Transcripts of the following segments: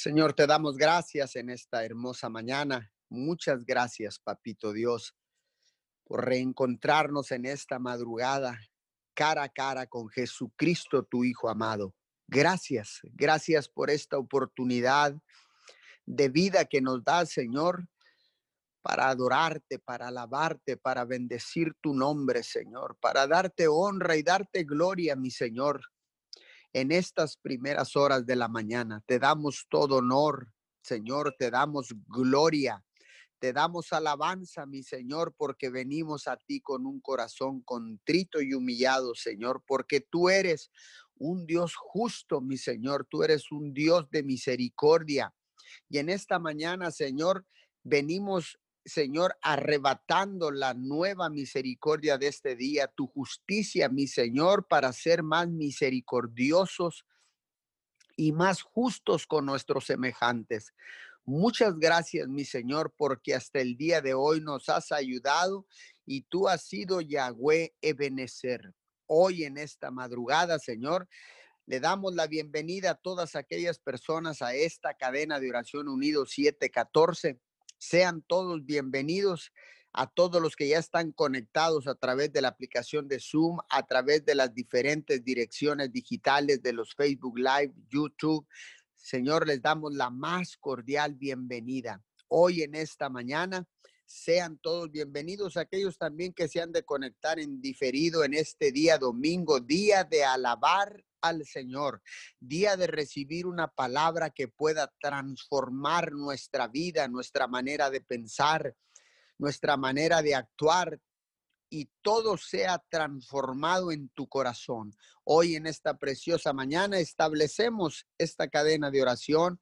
Señor, te damos gracias en esta hermosa mañana. Muchas gracias, Papito Dios, por reencontrarnos en esta madrugada cara a cara con Jesucristo, tu Hijo amado. Gracias, gracias por esta oportunidad de vida que nos da, Señor, para adorarte, para alabarte, para bendecir tu nombre, Señor, para darte honra y darte gloria, mi Señor en estas primeras horas de la mañana. Te damos todo honor, Señor, te damos gloria, te damos alabanza, mi Señor, porque venimos a ti con un corazón contrito y humillado, Señor, porque tú eres un Dios justo, mi Señor, tú eres un Dios de misericordia. Y en esta mañana, Señor, venimos Señor, arrebatando la nueva misericordia de este día, tu justicia, mi Señor, para ser más misericordiosos y más justos con nuestros semejantes. Muchas gracias, mi Señor, porque hasta el día de hoy nos has ayudado y tú has sido Yahweh Ebenezer. Hoy en esta madrugada, Señor, le damos la bienvenida a todas aquellas personas a esta cadena de oración unido 714 sean todos bienvenidos a todos los que ya están conectados a través de la aplicación de Zoom, a través de las diferentes direcciones digitales de los Facebook Live, YouTube. Señor, les damos la más cordial bienvenida. Hoy en esta mañana, sean todos bienvenidos, aquellos también que se han de conectar en diferido en este día domingo, día de alabar al Señor, día de recibir una palabra que pueda transformar nuestra vida, nuestra manera de pensar, nuestra manera de actuar y todo sea transformado en tu corazón. Hoy en esta preciosa mañana establecemos esta cadena de oración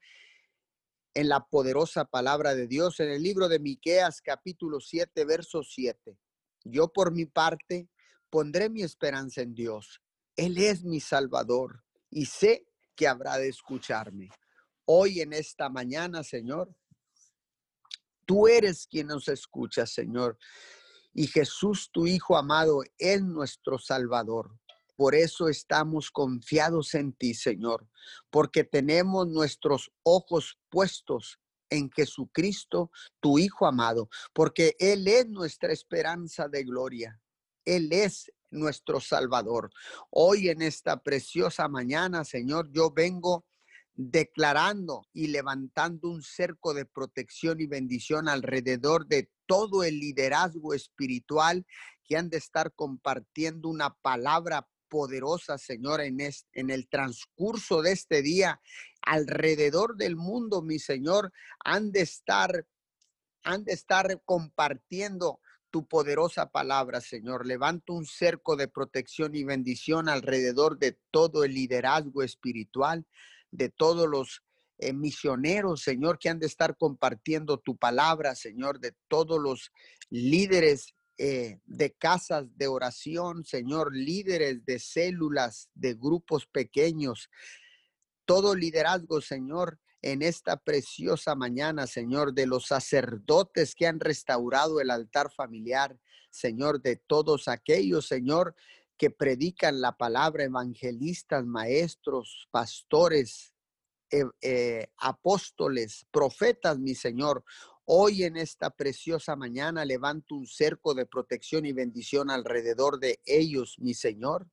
en la poderosa palabra de Dios en el libro de Miqueas capítulo 7 verso 7. Yo por mi parte pondré mi esperanza en Dios él es mi Salvador y sé que habrá de escucharme. Hoy en esta mañana, Señor, tú eres quien nos escucha, Señor. Y Jesús, tu Hijo amado, es nuestro Salvador. Por eso estamos confiados en ti, Señor, porque tenemos nuestros ojos puestos en Jesucristo, tu Hijo amado, porque Él es nuestra esperanza de gloria. Él es nuestro Salvador. Hoy en esta preciosa mañana, Señor, yo vengo declarando y levantando un cerco de protección y bendición alrededor de todo el liderazgo espiritual que han de estar compartiendo una palabra poderosa, Señor, en, en el transcurso de este día, alrededor del mundo, mi Señor, han de estar, han de estar compartiendo tu poderosa palabra, Señor. Levanto un cerco de protección y bendición alrededor de todo el liderazgo espiritual, de todos los eh, misioneros, Señor, que han de estar compartiendo tu palabra, Señor, de todos los líderes eh, de casas de oración, Señor, líderes de células, de grupos pequeños, todo liderazgo, Señor, en esta preciosa mañana, Señor, de los sacerdotes que han restaurado el altar familiar, Señor, de todos aquellos, Señor, que predican la palabra, evangelistas, maestros, pastores, eh, eh, apóstoles, profetas, mi Señor. Hoy en esta preciosa mañana levanto un cerco de protección y bendición alrededor de ellos, mi Señor.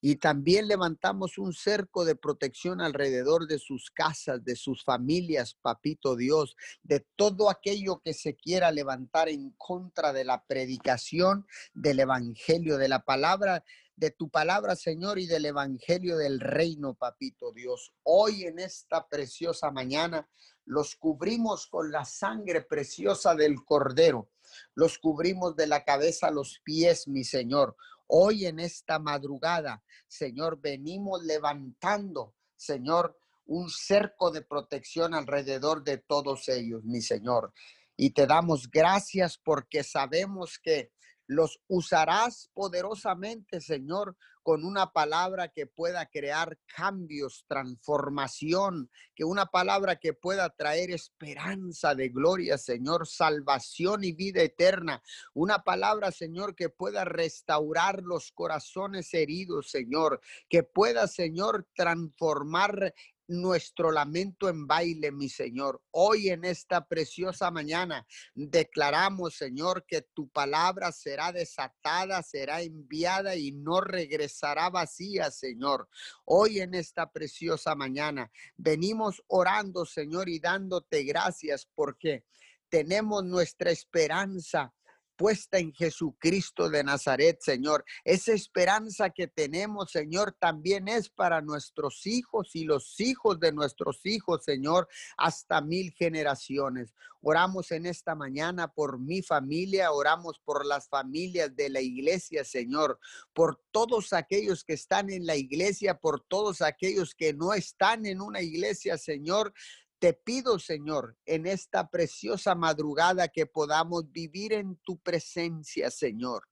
Y también levantamos un cerco de protección alrededor de sus casas, de sus familias, papito Dios, de todo aquello que se quiera levantar en contra de la predicación del Evangelio, de la palabra, de tu palabra, Señor, y del Evangelio del reino, papito Dios. Hoy en esta preciosa mañana los cubrimos con la sangre preciosa del Cordero. Los cubrimos de la cabeza a los pies, mi Señor. Hoy en esta madrugada, Señor, venimos levantando, Señor, un cerco de protección alrededor de todos ellos, mi Señor. Y te damos gracias porque sabemos que los usarás poderosamente, Señor, con una palabra que pueda crear cambios, transformación, que una palabra que pueda traer esperanza de gloria, Señor, salvación y vida eterna. Una palabra, Señor, que pueda restaurar los corazones heridos, Señor, que pueda, Señor, transformar nuestro lamento en baile, mi Señor. Hoy en esta preciosa mañana declaramos, Señor, que tu palabra será desatada, será enviada y no regresará vacía, Señor. Hoy en esta preciosa mañana venimos orando, Señor, y dándote gracias porque tenemos nuestra esperanza puesta en Jesucristo de Nazaret, Señor. Esa esperanza que tenemos, Señor, también es para nuestros hijos y los hijos de nuestros hijos, Señor, hasta mil generaciones. Oramos en esta mañana por mi familia, oramos por las familias de la iglesia, Señor, por todos aquellos que están en la iglesia, por todos aquellos que no están en una iglesia, Señor. Te pido, Señor, en esta preciosa madrugada que podamos vivir en tu presencia, Señor.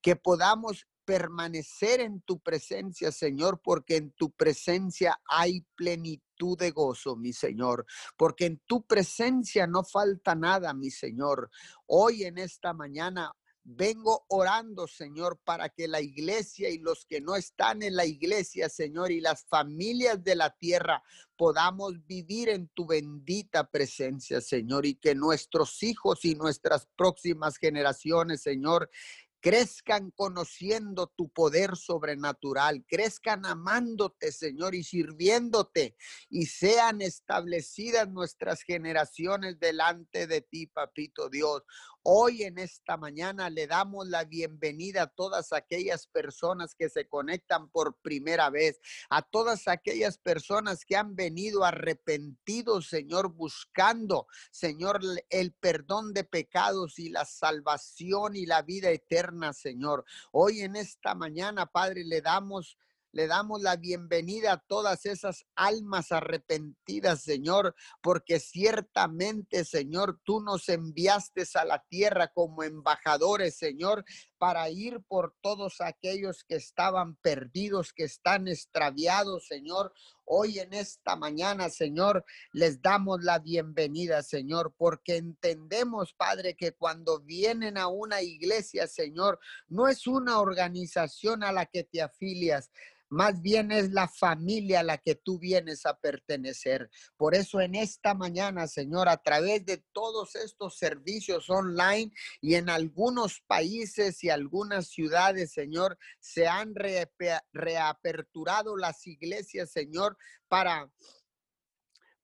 Que podamos permanecer en tu presencia, Señor, porque en tu presencia hay plenitud de gozo, mi Señor, porque en tu presencia no falta nada, mi Señor. Hoy en esta mañana Vengo orando, Señor, para que la iglesia y los que no están en la iglesia, Señor, y las familias de la tierra podamos vivir en tu bendita presencia, Señor, y que nuestros hijos y nuestras próximas generaciones, Señor, crezcan conociendo tu poder sobrenatural, crezcan amándote, Señor, y sirviéndote, y sean establecidas nuestras generaciones delante de ti, papito Dios. Hoy en esta mañana le damos la bienvenida a todas aquellas personas que se conectan por primera vez, a todas aquellas personas que han venido arrepentidos, Señor, buscando, Señor, el perdón de pecados y la salvación y la vida eterna, Señor. Hoy en esta mañana, Padre, le damos le damos la bienvenida a todas esas almas arrepentidas, Señor, porque ciertamente, Señor, tú nos enviaste a la tierra como embajadores, Señor, para ir por todos aquellos que estaban perdidos, que están extraviados, Señor. Hoy en esta mañana, Señor, les damos la bienvenida, Señor, porque entendemos, Padre, que cuando vienen a una iglesia, Señor, no es una organización a la que te afilias, más bien es la familia a la que tú vienes a pertenecer. Por eso en esta mañana, Señor, a través de todos estos servicios online y en algunos países y algunas ciudades, Señor, se han reaperturado las iglesias, Señor, para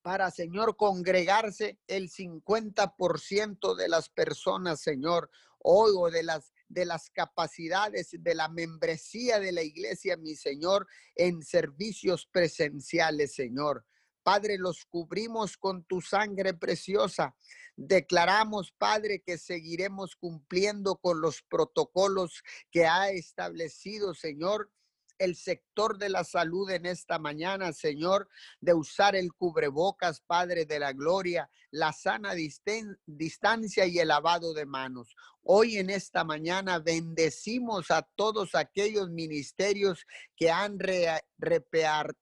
para, Señor, congregarse el 50% de las personas, Señor, hoy o de las de las capacidades de la membresía de la iglesia, mi Señor, en servicios presenciales, Señor. Padre, los cubrimos con tu sangre preciosa. Declaramos, Padre, que seguiremos cumpliendo con los protocolos que ha establecido, Señor, el sector de la salud en esta mañana, Señor, de usar el cubrebocas, Padre de la Gloria, la sana distancia y el lavado de manos. Hoy en esta mañana bendecimos a todos aquellos ministerios que han repear,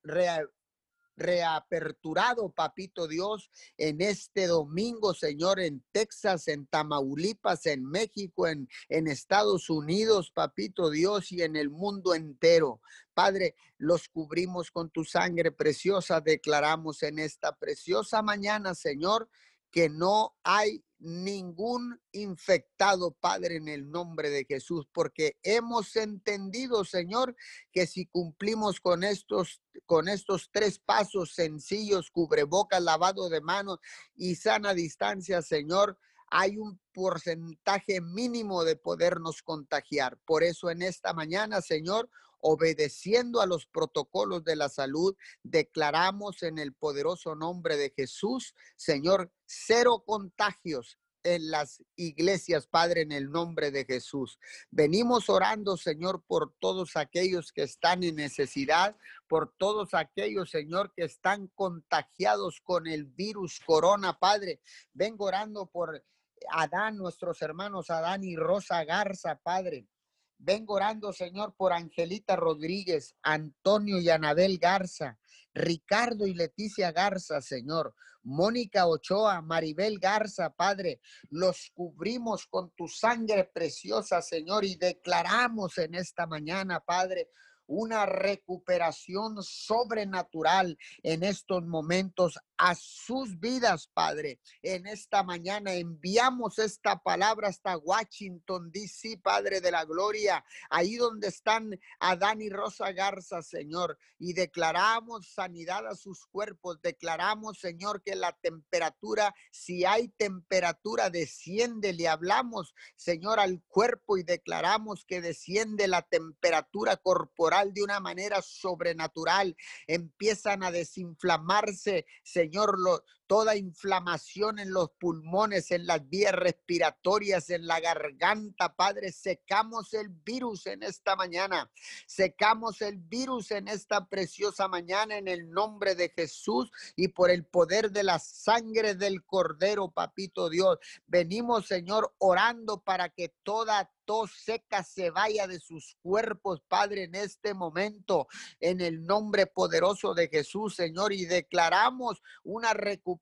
reaperturado, papito Dios, en este domingo, Señor, en Texas, en Tamaulipas, en México, en, en Estados Unidos, papito Dios, y en el mundo entero. Padre, los cubrimos con tu sangre preciosa, declaramos en esta preciosa mañana, Señor, que no hay ningún infectado, Padre, en el nombre de Jesús, porque hemos entendido, Señor, que si cumplimos con estos con estos tres pasos sencillos, cubrebocas, lavado de manos y sana distancia, Señor, hay un porcentaje mínimo de podernos contagiar. Por eso en esta mañana, Señor, obedeciendo a los protocolos de la salud, declaramos en el poderoso nombre de Jesús, Señor, cero contagios en las iglesias, Padre, en el nombre de Jesús. Venimos orando, Señor, por todos aquellos que están en necesidad, por todos aquellos, Señor, que están contagiados con el virus corona, Padre. Vengo orando por Adán, nuestros hermanos Adán y Rosa Garza, Padre. Vengo orando, Señor, por Angelita Rodríguez, Antonio y Anabel Garza, Ricardo y Leticia Garza, Señor. Mónica Ochoa, Maribel Garza, Padre, los cubrimos con tu sangre preciosa, Señor, y declaramos en esta mañana, Padre, una recuperación sobrenatural en estos momentos a sus vidas, Padre. En esta mañana enviamos esta palabra hasta Washington, D.C., Padre de la Gloria, ahí donde están Adán y Rosa Garza, Señor, y declaramos sanidad a sus cuerpos. Declaramos, Señor, que la temperatura, si hay temperatura, desciende. Le hablamos, Señor, al cuerpo y declaramos que desciende la temperatura corporal de una manera sobrenatural. Empiezan a desinflamarse, Señor Señor, toda inflamación en los pulmones, en las vías respiratorias, en la garganta, Padre, secamos el virus en esta mañana. Secamos el virus en esta preciosa mañana en el nombre de Jesús y por el poder de la sangre del Cordero, Papito Dios. Venimos, Señor, orando para que toda tos seca se vaya de sus cuerpos, Padre, en este momento, en el nombre poderoso de Jesús, Señor, y declaramos una recuperación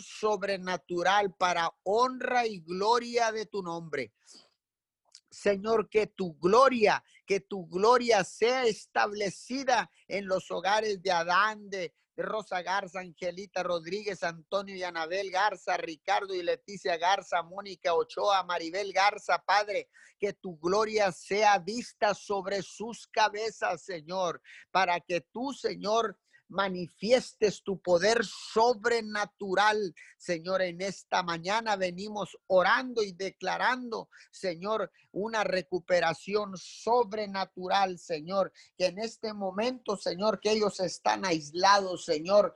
sobrenatural para honra y gloria de tu nombre. Señor, que tu gloria, que tu gloria sea establecida en los hogares de Adán, de, Rosa Garza, Angelita Rodríguez, Antonio y Anabel Garza, Ricardo y Leticia Garza, Mónica Ochoa, Maribel Garza, Padre, que tu gloria sea vista sobre sus cabezas, Señor, para que tú, Señor, manifiestes tu poder sobrenatural, Señor. En esta mañana venimos orando y declarando, Señor, una recuperación sobrenatural, Señor. Que en este momento, Señor, que ellos están aislados, Señor.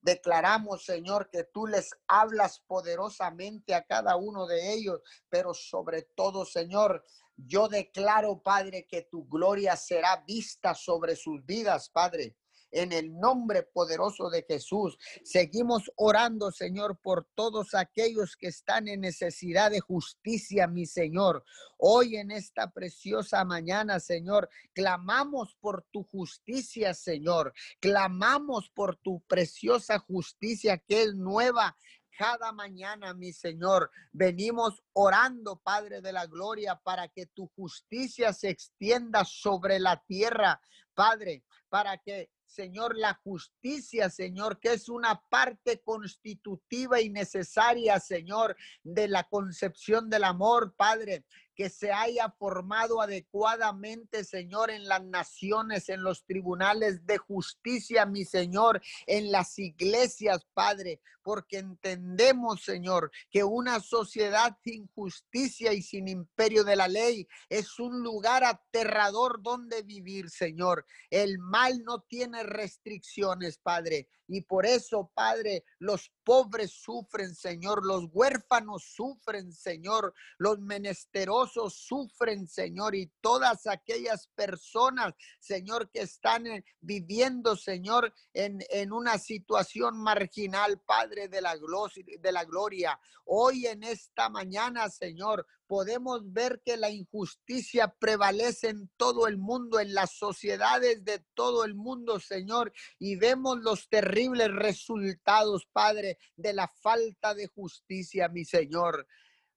Declaramos, Señor, que tú les hablas poderosamente a cada uno de ellos, pero sobre todo, Señor, yo declaro, Padre, que tu gloria será vista sobre sus vidas, Padre en el nombre poderoso de Jesús. Seguimos orando, Señor, por todos aquellos que están en necesidad de justicia, mi Señor. Hoy en esta preciosa mañana, Señor, clamamos por tu justicia, Señor. Clamamos por tu preciosa justicia que es nueva cada mañana, mi Señor. Venimos orando, Padre de la Gloria, para que tu justicia se extienda sobre la tierra, Padre, para que Señor, la justicia, Señor, que es una parte constitutiva y necesaria, Señor, de la concepción del amor, Padre que se haya formado adecuadamente, Señor, en las naciones, en los tribunales de justicia, mi Señor, en las iglesias, Padre, porque entendemos, Señor, que una sociedad sin justicia y sin imperio de la ley es un lugar aterrador donde vivir, Señor. El mal no tiene restricciones, Padre. Y por eso, Padre, los pobres sufren, Señor, los huérfanos sufren, Señor, los menesterosos sufren, Señor, y todas aquellas personas, Señor, que están eh, viviendo, Señor, en, en una situación marginal, Padre de la, de la gloria. Hoy en esta mañana, Señor, podemos ver que la injusticia prevalece en todo el mundo, en las sociedades de todo el mundo, Señor, y vemos los terribles resultados, Padre, de la falta de justicia, mi Señor.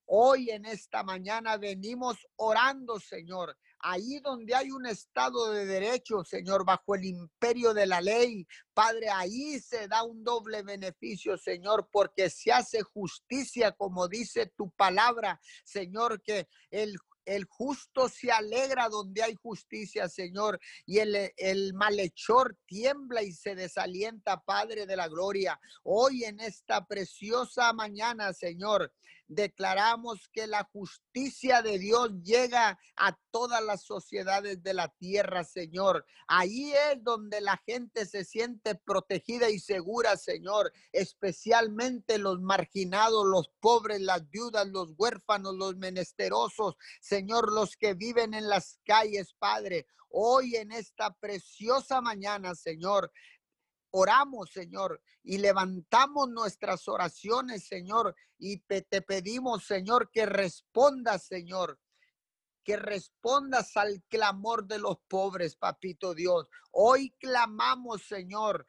Hoy en esta mañana venimos orando, Señor, ahí donde hay un Estado de derecho, Señor, bajo el imperio de la ley. Padre, ahí se da un doble beneficio, Señor, porque se hace justicia, como dice tu palabra, Señor, que el el justo se alegra donde hay justicia, Señor, y el, el, malhechor tiembla y se desalienta, Padre de la gloria. Hoy en esta preciosa mañana, Señor, declaramos que la justicia de Dios llega a todas las sociedades de la tierra, Señor. Ahí es donde la gente se siente protegida y segura, Señor, especialmente los marginados, los pobres, las viudas, los huérfanos, los menesterosos, Señor, los que viven en las calles, Padre. Hoy en esta preciosa mañana, Señor, oramos, Señor, y levantamos nuestras oraciones, Señor, y te pedimos, Señor, que respondas, Señor, que respondas al clamor de los pobres, papito Dios. Hoy clamamos, Señor,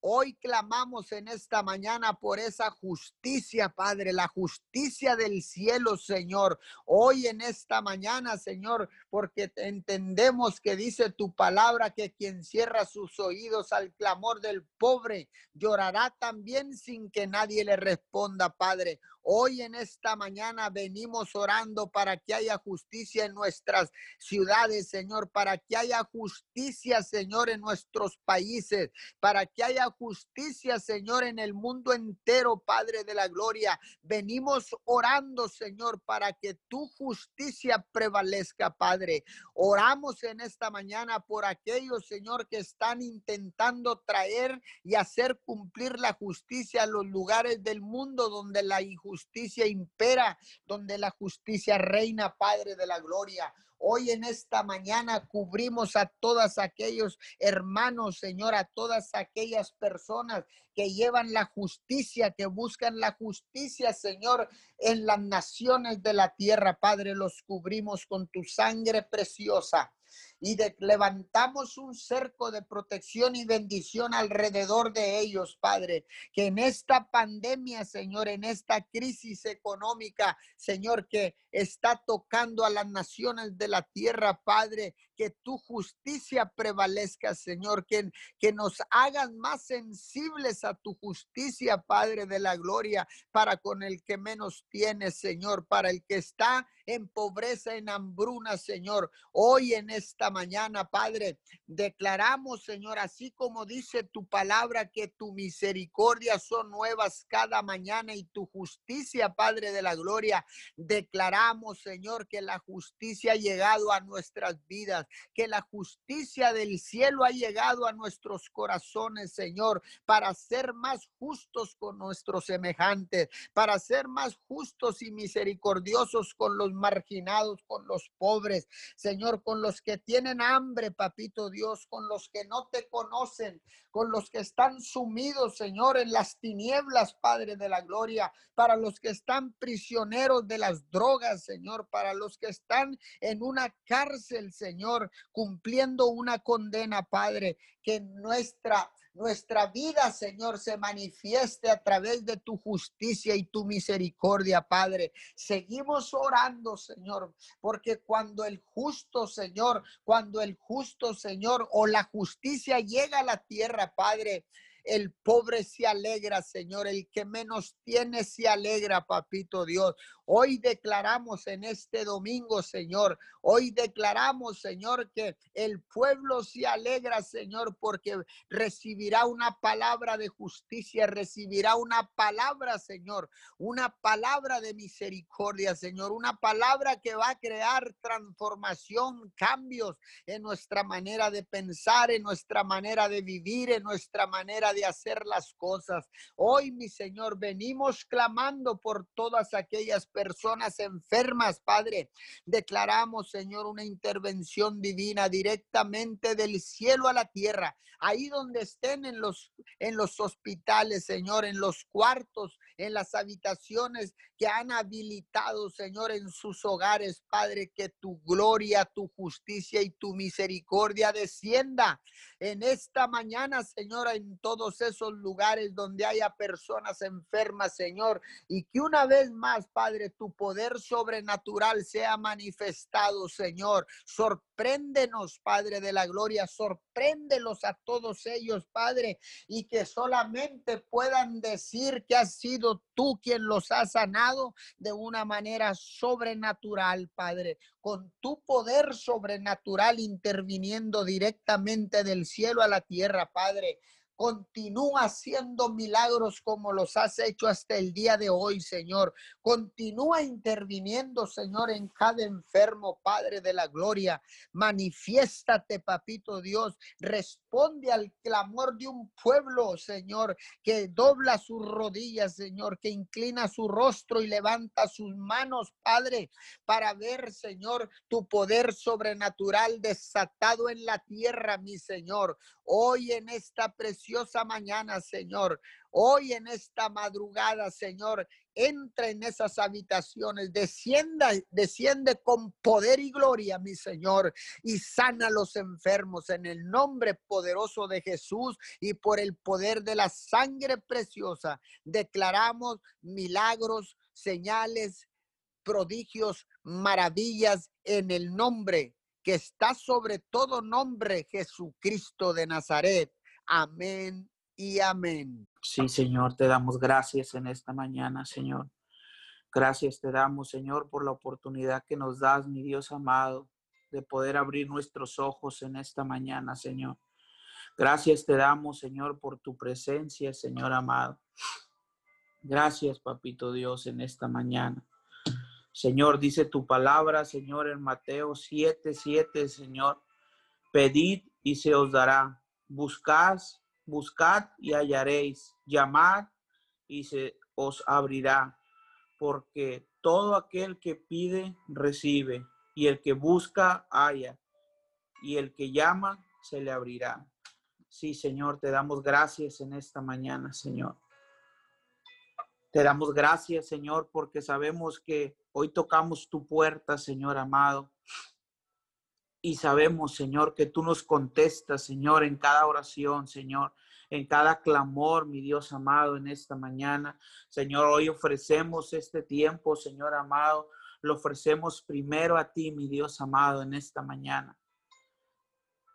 Hoy clamamos en esta mañana por esa justicia, Padre, la justicia del cielo, Señor. Hoy en esta mañana, Señor, porque entendemos que dice tu palabra que quien cierra sus oídos al clamor del pobre llorará también sin que nadie le responda, Padre. Hoy en esta mañana venimos orando para que haya justicia en nuestras ciudades, Señor, para que haya justicia, Señor, en nuestros países, para que haya justicia, Señor, en el mundo entero, Padre de la Gloria. Venimos orando, Señor, para que tu justicia prevalezca, Padre. Oramos en esta mañana por aquellos, Señor, que están intentando traer y hacer cumplir la justicia a los lugares del mundo donde la injusticia impera, donde la justicia reina, Padre de la Gloria. Hoy en esta mañana cubrimos a todos aquellos hermanos, Señor, a todas aquellas personas que llevan la justicia, que buscan la justicia, Señor, en las naciones de la tierra. Padre, los cubrimos con tu sangre preciosa y levantamos un cerco de protección y bendición alrededor de ellos, Padre. Que en esta pandemia, Señor, en esta crisis económica, Señor, que está tocando a las naciones de la tierra, Padre, que tu justicia prevalezca, Señor, que, que nos hagan más sensibles a tu justicia, Padre de la gloria, para con el que menos tiene, Señor, para el que está en pobreza, en hambruna, Señor. Hoy en esta mañana, Padre, declaramos, Señor, así como dice tu palabra, que tu misericordia son nuevas cada mañana y tu justicia, Padre de la gloria. Declaramos, Señor, que la justicia ha llegado a nuestras vidas, que la justicia del cielo ha llegado a nuestros corazones, Señor, para ser más justos con nuestros semejantes, para ser más justos y misericordiosos con los marginados, con los pobres, Señor, con los que tienen hambre, papito Dios, con los que no te conocen, con los que están sumidos, Señor, en las tinieblas, Padre de la Gloria, para los que están prisioneros de las drogas, Señor, para los que están en una cárcel, Señor, cumpliendo una condena, Padre, que nuestra nuestra vida, Señor, se manifieste a través de tu justicia y tu misericordia, Padre. Seguimos orando, Señor, porque cuando el justo, Señor, cuando el justo, Señor, o la justicia llega a la tierra, Padre, el pobre se alegra, Señor. El que menos tiene se alegra, papito Dios. Hoy declaramos en este domingo, Señor. Hoy declaramos, Señor, que el pueblo se alegra, Señor, porque recibirá una palabra de justicia, recibirá una palabra, Señor, una palabra de misericordia, Señor, una palabra que va a crear transformación, cambios en nuestra manera de pensar, en nuestra manera de vivir, en nuestra manera de hacer las cosas. Hoy, mi Señor, venimos clamando por todas aquellas personas personas enfermas, Padre. Declaramos, Señor, una intervención divina directamente del cielo a la tierra, ahí donde estén en los en los hospitales, Señor, en los cuartos, en las habitaciones que han habilitado, Señor, en sus hogares, Padre, que tu gloria, tu justicia y tu misericordia descienda en esta mañana, Señor, en todos esos lugares donde haya personas enfermas, Señor, y que una vez más, Padre, tu poder sobrenatural sea manifestado, Señor. Sorpréndenos, Padre de la gloria, sorpréndelos a todos ellos, Padre, y que solamente puedan decir que has sido tú quien los ha sanado de una manera sobrenatural, Padre, con tu poder sobrenatural interviniendo directamente del cielo a la tierra, Padre. Continúa haciendo milagros como los has hecho hasta el día de hoy, Señor. Continúa interviniendo, Señor, en cada enfermo, Padre de la gloria. Manifiéstate, papito Dios. Responde al clamor de un pueblo, Señor, que dobla sus rodillas, Señor, que inclina su rostro y levanta sus manos, Padre, para ver, Señor, tu poder sobrenatural desatado en la tierra, mi Señor. Hoy en esta presión preciosa mañana, Señor. Hoy en esta madrugada, Señor, entra en esas habitaciones, descienda, desciende con poder y gloria, mi Señor, y sana a los enfermos en el nombre poderoso de Jesús y por el poder de la sangre preciosa. Declaramos milagros, señales, prodigios, maravillas en el nombre que está sobre todo nombre, Jesucristo de Nazaret. Amén y amén. Sí, Señor, te damos gracias en esta mañana, Señor. Gracias te damos, Señor, por la oportunidad que nos das, mi Dios amado, de poder abrir nuestros ojos en esta mañana, Señor. Gracias te damos, Señor, por tu presencia, Señor amado. Gracias, Papito Dios, en esta mañana. Señor, dice tu palabra, Señor, en Mateo 7, 7, Señor. Pedid y se os dará. Buscad, buscad y hallaréis. Llamad y se os abrirá. Porque todo aquel que pide, recibe. Y el que busca, halla. Y el que llama, se le abrirá. Sí, Señor, te damos gracias en esta mañana, Señor. Te damos gracias, Señor, porque sabemos que hoy tocamos tu puerta, Señor amado. Y sabemos, Señor, que tú nos contestas, Señor, en cada oración, Señor, en cada clamor, mi Dios amado, en esta mañana. Señor, hoy ofrecemos este tiempo, Señor amado. Lo ofrecemos primero a ti, mi Dios amado, en esta mañana.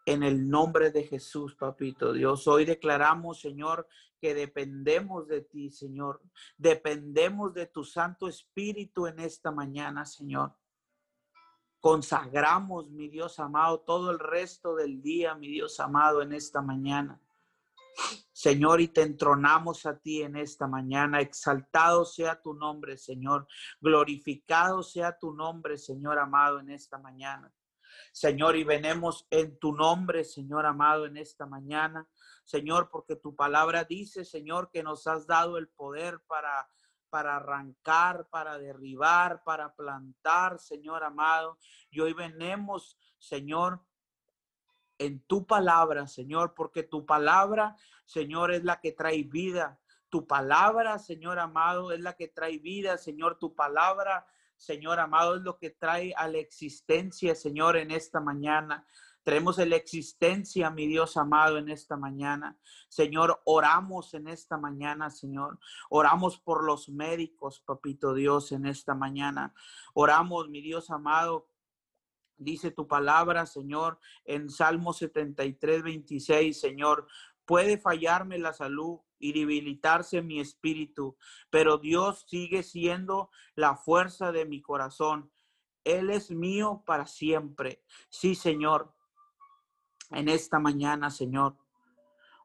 En el nombre de Jesús, papito Dios, hoy declaramos, Señor, que dependemos de ti, Señor. Dependemos de tu Santo Espíritu en esta mañana, Señor. Consagramos, mi Dios amado, todo el resto del día, mi Dios amado, en esta mañana. Señor, y te entronamos a ti en esta mañana. Exaltado sea tu nombre, Señor. Glorificado sea tu nombre, Señor amado, en esta mañana. Señor, y venemos en tu nombre, Señor amado, en esta mañana. Señor, porque tu palabra dice, Señor, que nos has dado el poder para para arrancar, para derribar, para plantar, Señor amado. Y hoy venemos, Señor, en tu palabra, Señor, porque tu palabra, Señor, es la que trae vida. Tu palabra, Señor amado, es la que trae vida, Señor. Tu palabra, Señor amado, es lo que trae a la existencia, Señor, en esta mañana. Traemos la existencia, mi Dios amado, en esta mañana. Señor, oramos en esta mañana, Señor. Oramos por los médicos, papito Dios, en esta mañana. Oramos, mi Dios amado. Dice tu palabra, Señor, en Salmo 73, 26, Señor. Puede fallarme la salud y debilitarse mi espíritu, pero Dios sigue siendo la fuerza de mi corazón. Él es mío para siempre. Sí, Señor en esta mañana, Señor.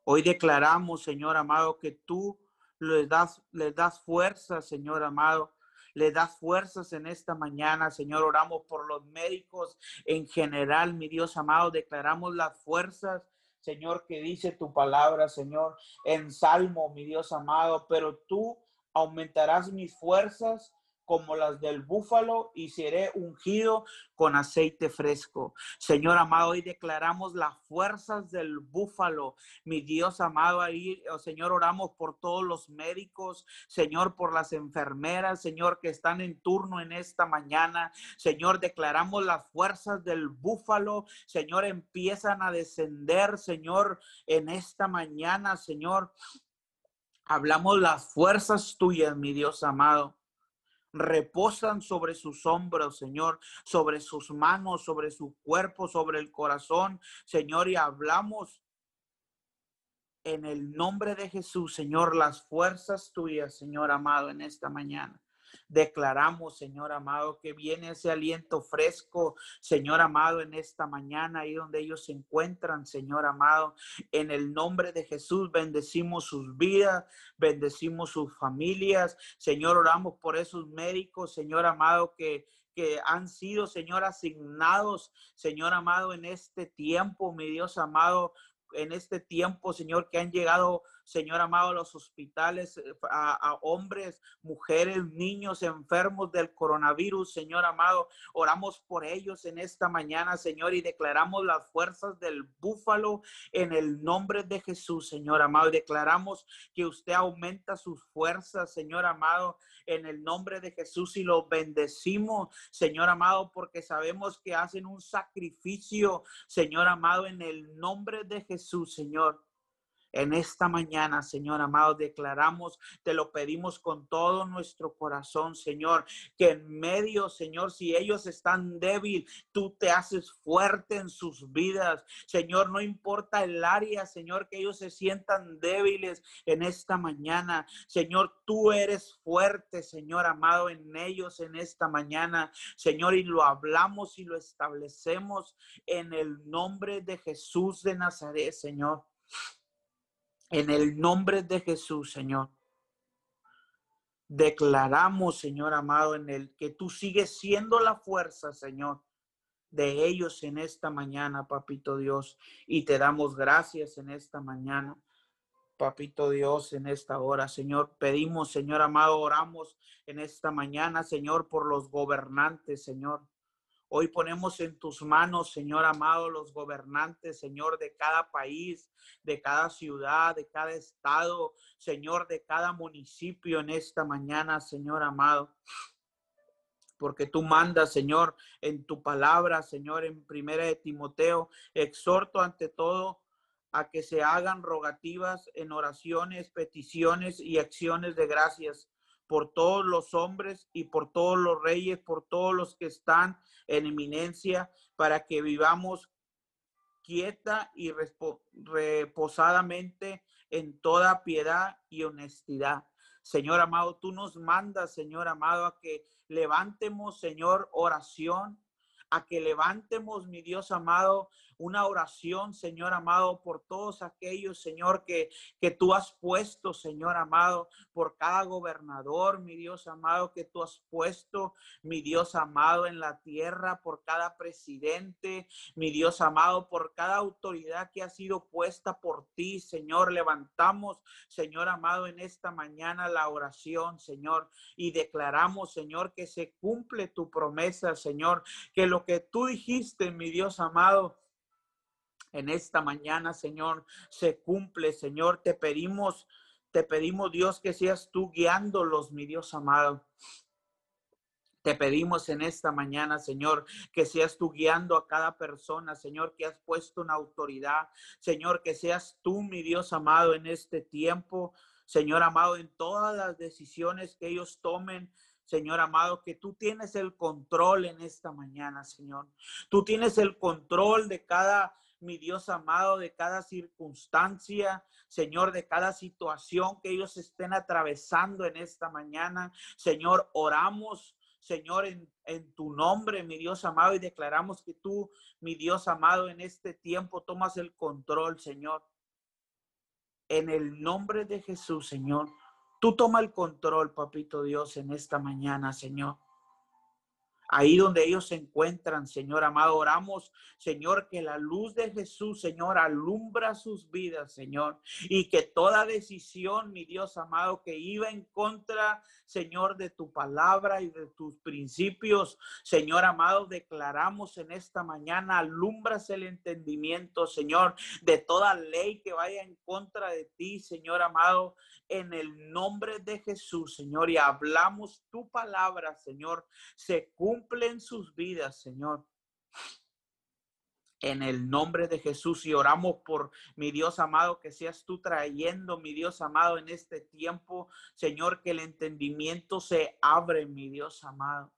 Hoy declaramos, Señor amado, que tú les das, les das fuerzas, Señor amado. Le das fuerzas en esta mañana, Señor. Oramos por los médicos en general, mi Dios amado. Declaramos las fuerzas, Señor, que dice tu palabra, Señor, en salmo, mi Dios amado. Pero tú aumentarás mis fuerzas como las del búfalo y seré ungido con aceite fresco. Señor amado, hoy declaramos las fuerzas del búfalo. Mi Dios amado, ahí, oh, Señor, oramos por todos los médicos, Señor, por las enfermeras, Señor, que están en turno en esta mañana. Señor, declaramos las fuerzas del búfalo. Señor, empiezan a descender, Señor, en esta mañana, Señor. Hablamos las fuerzas tuyas, mi Dios amado reposan sobre sus hombros, Señor, sobre sus manos, sobre su cuerpo, sobre el corazón, Señor, y hablamos en el nombre de Jesús, Señor, las fuerzas tuyas, Señor amado, en esta mañana. Declaramos, Señor amado, que viene ese aliento fresco, Señor amado, en esta mañana, ahí donde ellos se encuentran, Señor amado. En el nombre de Jesús, bendecimos sus vidas, bendecimos sus familias. Señor, oramos por esos médicos, Señor amado, que que han sido, Señor, asignados, Señor amado, en este tiempo, mi Dios amado, en este tiempo, Señor, que han llegado Señor amado, los hospitales, eh, a, hombres, mujeres, niños enfermos del coronavirus, Señor amado. Oramos por ellos en esta mañana, Señor, y declaramos las fuerzas del búfalo en el nombre de Jesús, Señor amado. Y declaramos que usted aumenta sus fuerzas, Señor amado, en el nombre de Jesús y los bendecimos, Señor amado, porque sabemos que hacen un sacrificio, Señor amado, en el nombre de Jesús, Señor. En esta mañana, Señor amado, declaramos, te lo pedimos con todo nuestro corazón, Señor, que en medio, Señor, si ellos están débiles, tú te haces fuerte en sus vidas. Señor, no importa el área, Señor, que ellos se sientan débiles en esta mañana. Señor, tú eres fuerte, Señor amado, en ellos en esta mañana. Señor, y lo hablamos y lo establecemos en el nombre de Jesús de Nazaret, Señor. En el nombre de Jesús, Señor. Declaramos, Señor amado, en el que tú sigues siendo la fuerza, Señor, de ellos en esta mañana, papito Dios. Y te damos gracias en esta mañana, papito Dios, en esta hora, Señor. Pedimos, Señor amado, oramos en esta mañana, Señor, por los gobernantes, Señor. Hoy ponemos en tus manos, Señor amado, los gobernantes, Señor, de cada país, de cada ciudad, de cada estado, Señor, de cada municipio en esta mañana, Señor amado. Porque tú mandas, Señor, en tu palabra, Señor, en primera de Timoteo, exhorto ante todo a que se hagan rogativas en oraciones, peticiones y acciones de gracias por todos los hombres y por todos los reyes, por todos los que están en eminencia, para que vivamos quieta y reposadamente en toda piedad y honestidad. Señor amado, tú nos mandas, Señor amado, a que levantemos, Señor, oración, a que levantemos, mi Dios amado, una oración, Señor amado, por todos aquellos, Señor, que, que tú has puesto, Señor amado, por cada gobernador, mi Dios amado, que tú has puesto, mi Dios amado, en la tierra, por cada presidente, mi Dios amado, por cada autoridad que ha sido puesta por ti, Señor. Levantamos, Señor amado, en esta mañana la oración, Señor, y declaramos, Señor, que se cumple tu promesa, Señor, que lo que tú dijiste, mi Dios amado, en esta mañana, Señor, se cumple, Señor. Te pedimos, te pedimos, Dios, que seas tú guiándolos, mi Dios amado. Te pedimos en esta mañana, Señor, que seas tú guiando a cada persona, Señor, que has puesto una autoridad. Señor, que seas tú, mi Dios amado, en este tiempo. Señor amado, en todas las decisiones que ellos tomen, Señor amado, que tú tienes el control en esta mañana, Señor. Tú tienes el control de cada mi Dios amado, de cada circunstancia, Señor, de cada situación que ellos estén atravesando en esta mañana. Señor, oramos. Señor, en, en, tu nombre, mi Dios amado, y declaramos que tú, mi Dios amado, en este tiempo tomas el control, Señor. En el nombre de Jesús, Señor, tú toma el control, papito Dios, en esta mañana, Señor. Ahí donde ellos se encuentran, Señor amado, oramos, Señor, que la luz de Jesús, Señor, alumbra sus vidas, Señor, y que toda decisión, mi Dios amado, que iba en contra, Señor, de tu palabra y de tus principios, Señor amado, declaramos en esta mañana, alumbras el entendimiento, Señor, de toda ley que vaya en contra de ti, Señor amado, en el nombre de Jesús, Señor, y hablamos tu palabra, Señor, se cumple en sus vidas, Señor. En el nombre de Jesús y oramos por mi Dios amado, que seas tú trayendo, mi Dios amado, en este tiempo, Señor, que el entendimiento se abre, mi Dios amado.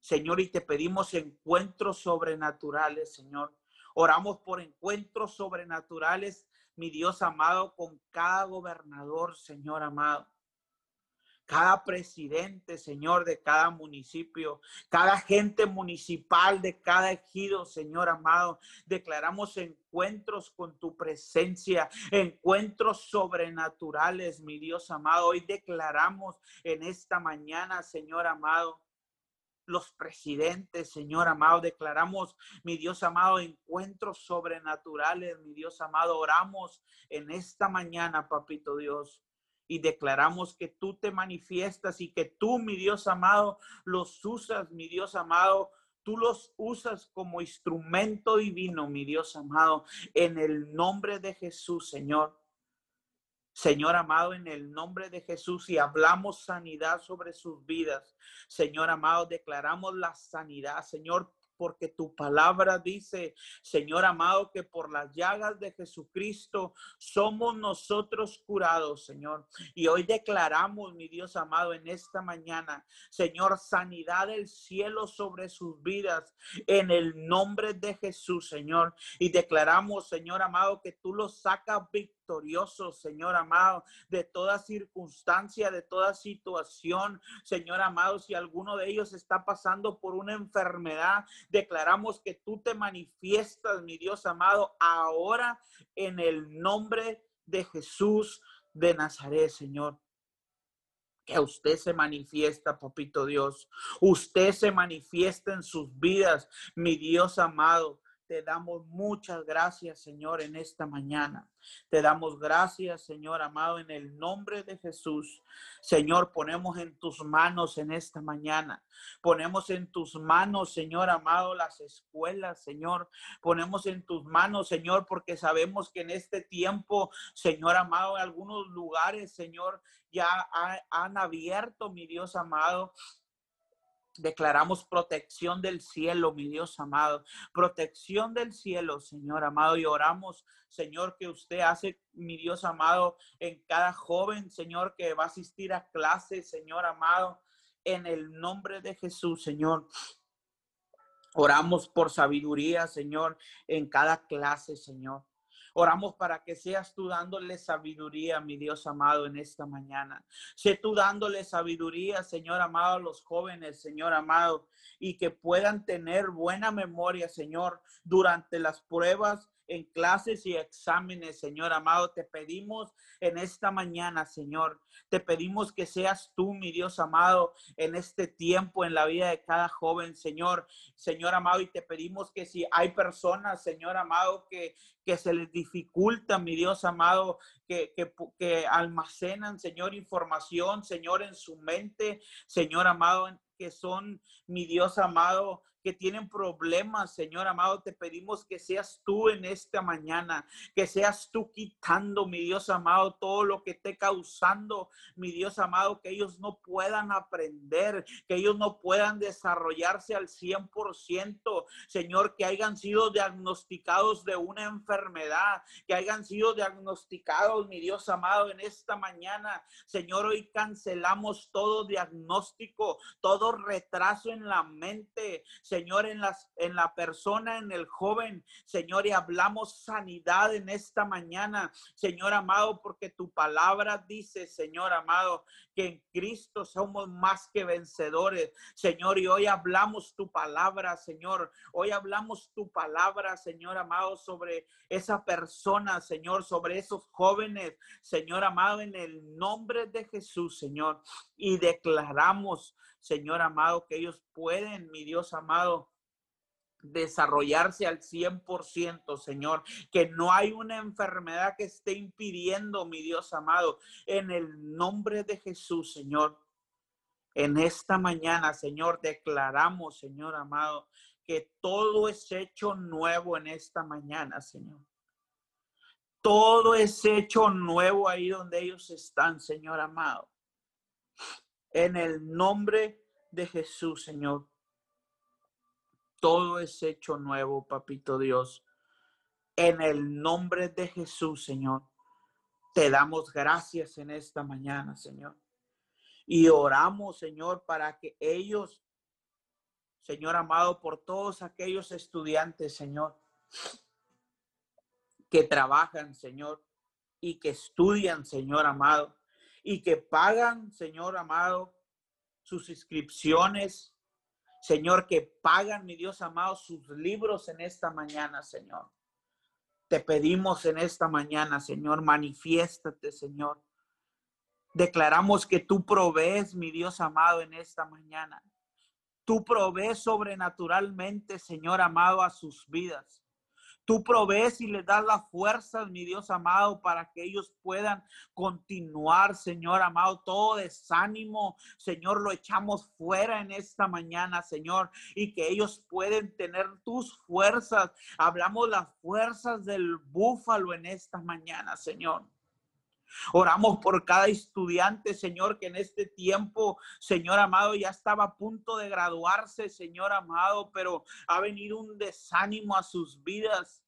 Señor, y te pedimos encuentros sobrenaturales, Señor. Oramos por encuentros sobrenaturales mi Dios amado, con cada gobernador, Señor amado. Cada presidente, Señor, de cada municipio, cada gente municipal de cada ejido, Señor amado, declaramos encuentros con tu presencia, encuentros sobrenaturales, mi Dios amado. Hoy declaramos en esta mañana, Señor amado, los presidentes, Señor amado. Declaramos, mi Dios amado, encuentros sobrenaturales, mi Dios amado. Oramos en esta mañana, papito Dios. Y declaramos que tú te manifiestas y que tú, mi Dios amado, los usas, mi Dios amado, tú los usas como instrumento divino, mi Dios amado, en el nombre de Jesús, Señor. Señor amado, en el nombre de Jesús y hablamos sanidad sobre sus vidas. Señor amado, declaramos la sanidad, Señor, porque tu palabra dice, Señor amado, que por las llagas de Jesucristo somos nosotros curados, Señor. Y hoy declaramos, mi Dios amado, en esta mañana, Señor, sanidad del cielo sobre sus vidas, en el nombre de Jesús, Señor. Y declaramos, Señor amado, que tú los sacas Señor amado, de toda circunstancia, de toda situación, Señor amado, si alguno de ellos está pasando por una enfermedad, declaramos que tú te manifiestas, mi Dios amado, ahora en el nombre de Jesús de Nazaret, Señor. Que usted se manifiesta, papito Dios. Usted se manifiesta en sus vidas, mi Dios amado. Te damos muchas gracias, Señor, en esta mañana. Te damos gracias, Señor amado, en el nombre de Jesús. Señor, ponemos en tus manos en esta mañana. Ponemos en tus manos, Señor amado, las escuelas, Señor. Ponemos en tus manos, Señor, porque sabemos que en este tiempo, Señor amado, algunos lugares, Señor, ya han abierto, mi Dios amado, Declaramos protección del cielo, mi Dios amado. Protección del cielo, Señor amado. Y oramos, Señor, que usted hace, mi Dios amado, en cada joven, Señor, que va a asistir a clases, Señor amado. En el nombre de Jesús, Señor. Oramos por sabiduría, Señor, en cada clase, Señor. Oramos para que seas tú dándole sabiduría, mi Dios amado, en esta mañana. Sé tú dándole sabiduría, Señor amado, a los jóvenes, Señor amado, y que puedan tener buena memoria, Señor, durante las pruebas en clases y exámenes, Señor amado. Te pedimos en esta mañana, Señor. Te pedimos que seas tú, mi Dios amado, en este tiempo, en la vida de cada joven, Señor. Señor amado, y te pedimos que si hay personas, Señor amado, que, que se les dificulta, mi Dios amado, que, que, que almacenan, Señor, información, Señor, en su mente, Señor amado, que son, mi Dios amado, que tienen problemas, Señor amado, te pedimos que seas tú en esta mañana, que seas tú quitando, mi Dios amado, todo lo que esté causando, mi Dios amado, que ellos no puedan aprender, que ellos no puedan desarrollarse al 100%, Señor, que hayan sido diagnosticados de una enfermedad, que hayan sido diagnosticados, mi Dios amado, en esta mañana, Señor, hoy cancelamos todo diagnóstico, todo retraso en la mente, Señor, en, las, en la persona, en el joven, Señor, y hablamos sanidad en esta mañana, Señor amado, porque tu palabra dice, Señor amado, que en Cristo somos más que vencedores, Señor, y hoy hablamos tu palabra, Señor, hoy hablamos tu palabra, Señor amado, sobre esa persona, Señor, sobre esos jóvenes, Señor amado, en el nombre de Jesús, Señor, y declaramos, Señor amado, que ellos pueden, mi Dios amado, desarrollarse al 100%, Señor, que no hay una enfermedad que esté impidiendo, mi Dios amado, en el nombre de Jesús, Señor. En esta mañana, Señor, declaramos, Señor amado, que todo es hecho nuevo en esta mañana, Señor. Todo es hecho nuevo ahí donde ellos están, Señor amado. En el nombre de Jesús, Señor. Todo es hecho nuevo, papito Dios. En el nombre de Jesús, Señor. Te damos gracias en esta mañana, Señor. Y oramos, Señor, para que ellos, Señor amado, por todos aquellos estudiantes, Señor, que trabajan, Señor, y que estudian, Señor amado, y que pagan, Señor amado, sus inscripciones, Señor, que pagan, mi Dios amado, sus libros en esta mañana, Señor. Te pedimos en esta mañana, Señor, manifiéstate, Señor. Declaramos que tú provees, mi Dios amado, en esta mañana. Tú provees sobrenaturalmente, Señor amado, a sus vidas. Tú provees y les das las fuerzas, mi Dios amado, para que ellos puedan continuar, Señor amado. Todo desánimo, Señor, lo echamos fuera en esta mañana, Señor, y que ellos pueden tener tus fuerzas. Hablamos las fuerzas del búfalo en esta mañana, Señor. Oramos por cada estudiante, Señor, que en este tiempo, Señor amado, ya estaba a punto de graduarse, Señor amado, pero ha venido un desánimo a sus vidas.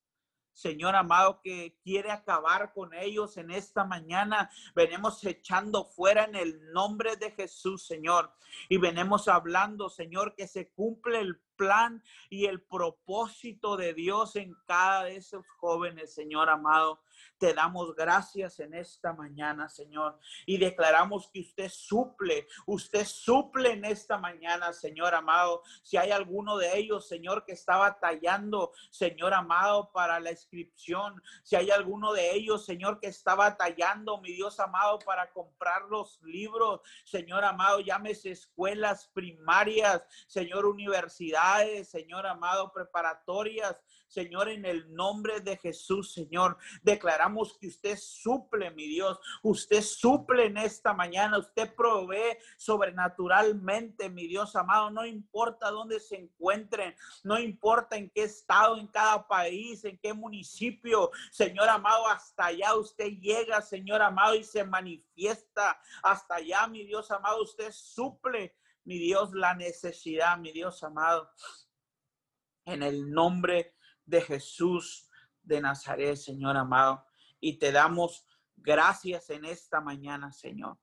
Señor amado, que quiere acabar con ellos en esta mañana. Venimos echando fuera en el nombre de Jesús, Señor. Y venimos hablando, Señor, que se cumple el plan y el propósito de Dios en cada de esos jóvenes, Señor amado. Te damos gracias en esta mañana, Señor, y declaramos que usted suple, usted suple en esta mañana, Señor amado. Si hay alguno de ellos, Señor, que estaba tallando, Señor amado, para la inscripción, si hay alguno de ellos, Señor, que estaba tallando, mi Dios amado, para comprar los libros, Señor amado, llámese escuelas primarias, Señor, universidades, Señor amado, preparatorias, Señor, en el nombre de Jesús, Señor, declaramos que usted suple, mi Dios, usted suple en esta mañana, usted provee sobrenaturalmente, mi Dios amado, no importa dónde se encuentren, no importa en qué estado, en cada país, en qué municipio, Señor amado, hasta allá usted llega, Señor amado, y se manifiesta, hasta allá, mi Dios amado, usted suple, mi Dios, la necesidad, mi Dios amado. En el nombre de Jesús de Nazaret, Señor amado. Y te damos gracias en esta mañana, Señor.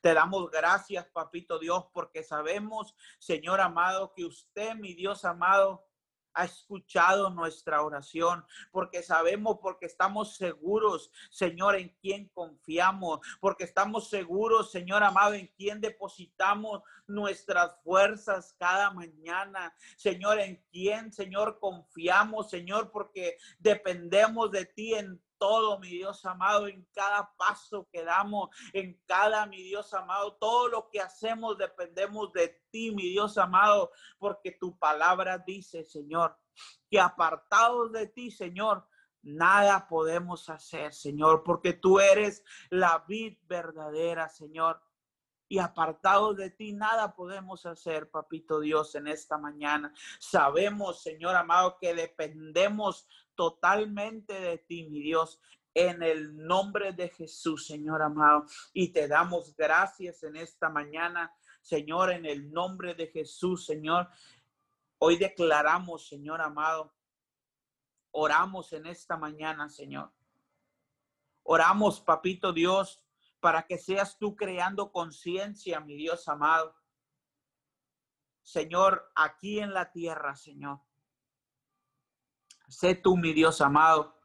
Te damos gracias, papito Dios, porque sabemos, Señor amado, que usted, mi Dios amado, ha escuchado nuestra oración, porque sabemos, porque estamos seguros, Señor, en quién confiamos, porque estamos seguros, Señor amado, en quién depositamos nuestras fuerzas cada mañana, Señor, en quién, Señor, confiamos, Señor, porque dependemos de ti en todo, mi Dios amado, en cada paso que damos, en cada, mi Dios amado, todo lo que hacemos dependemos de ti, mi Dios amado, porque tu palabra dice, Señor, que apartados de ti, Señor, nada podemos hacer, Señor, porque tú eres la vid verdadera, Señor. Y apartados de ti, nada podemos hacer, papito Dios, en esta mañana. Sabemos, Señor amado, que dependemos totalmente de ti, mi Dios, en el nombre de Jesús, Señor amado. Y te damos gracias en esta mañana, Señor, en el nombre de Jesús, Señor. Hoy declaramos, Señor amado, oramos en esta mañana, Señor. Oramos, papito Dios, para que seas tú creando conciencia, mi Dios amado. Señor, aquí en la tierra, Señor. Sé tú, mi Dios amado.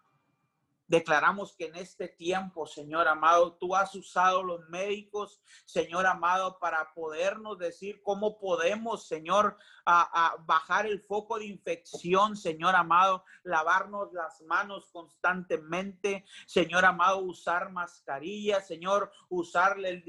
Declaramos que en este tiempo, Señor amado, tú has usado los médicos, Señor amado, para podernos decir cómo podemos, Señor, a, bajar el foco de infección, Señor amado, lavarnos las manos constantemente, Señor amado, usar mascarilla, Señor, usarle el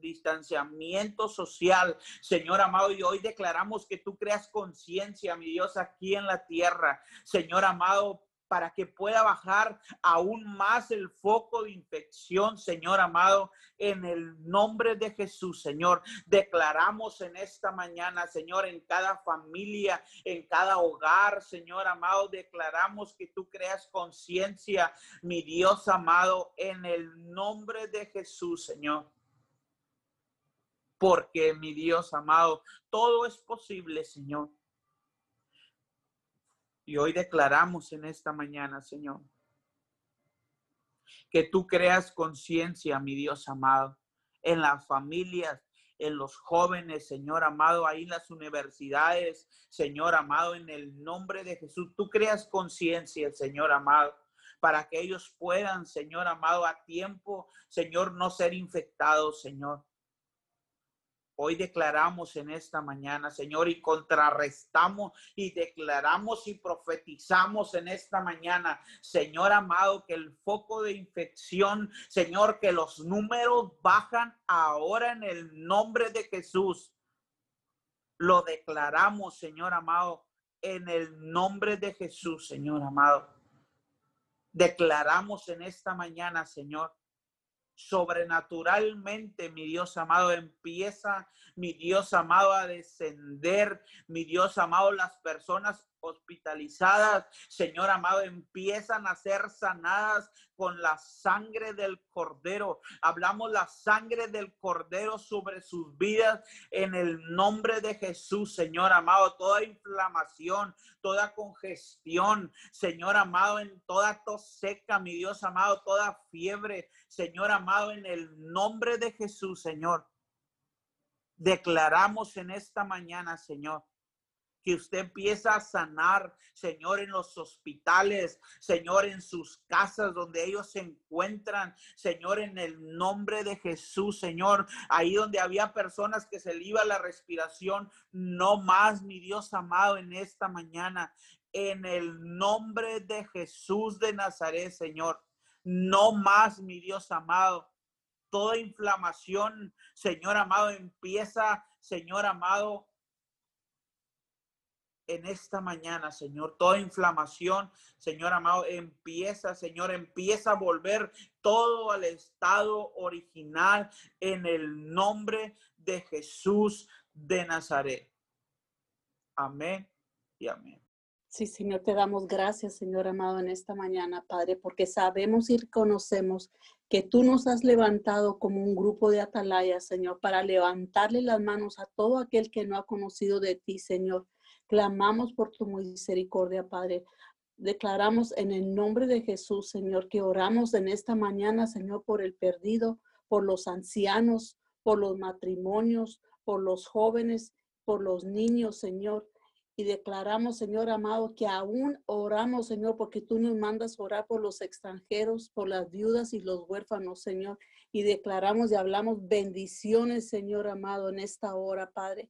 distanciamiento social, Señor amado, y hoy declaramos que tú creas conciencia, mi Dios, aquí en la tierra, Señor amado, para que pueda bajar aún más el foco de infección, Señor amado, en el nombre de Jesús, Señor. Declaramos en esta mañana, Señor, en cada familia, en cada hogar, Señor amado, declaramos que tú creas conciencia, mi Dios amado, en el nombre de Jesús, Señor porque mi Dios amado, todo es posible, Señor. Y hoy declaramos en esta mañana, Señor, que tú creas conciencia, mi Dios amado, en las familias, en los jóvenes, Señor amado, ahí en las universidades, Señor amado, en el nombre de Jesús. Tú creas conciencia, Señor amado, para que ellos puedan, Señor amado, a tiempo, Señor, no ser infectados, Señor. Hoy declaramos en esta mañana, Señor, y contrarrestamos y declaramos y profetizamos en esta mañana, Señor amado, que el foco de infección, Señor, que los números bajan ahora en el nombre de Jesús Lo declaramos, Señor amado, en el nombre de Jesús, Señor amado. Declaramos en esta mañana, Señor, sobrenaturalmente, mi Dios amado, empieza, mi Dios amado, a descender, mi Dios amado, las personas hospitalizadas, Señor amado, empiezan a ser sanadas con la sangre del cordero. Hablamos la sangre del cordero sobre sus vidas en el nombre de Jesús, Señor amado. Toda inflamación, toda congestión, Señor amado, en toda tos seca, mi Dios amado, toda fiebre, Señor amado, en el nombre de Jesús, Señor. Declaramos en esta mañana, Señor, que usted empieza a sanar, Señor, en los hospitales, Señor, en sus casas donde ellos se encuentran, Señor, en el nombre de Jesús, Señor, ahí donde había personas que se le iba la respiración, no más, mi Dios amado, en esta mañana, en el nombre de Jesús de Nazaret, Señor, no más, mi Dios amado. Toda inflamación, Señor amado, empieza, Señor amado, en esta mañana, Señor. Toda inflamación, Señor amado, empieza, Señor, empieza a volver todo al estado original en el nombre de Jesús de Nazaret. Amén y amén. Sí, Señor, te damos gracias, Señor amado, en esta mañana, Padre, porque sabemos y conocemos que tú nos has levantado como un grupo de atalayas, Señor, para levantarle las manos a todo aquel que no ha conocido de ti, Señor. Clamamos por tu misericordia, Padre. Declaramos en el nombre de Jesús, Señor, que oramos en esta mañana, Señor, por el perdido, por los ancianos, por los matrimonios, por los jóvenes, por los niños, Señor. Y declaramos, Señor amado, que aún oramos, Señor, porque tú nos mandas orar por los extranjeros, por las viudas y los huérfanos, Señor. Y declaramos y hablamos bendiciones, Señor amado, en esta hora, Padre.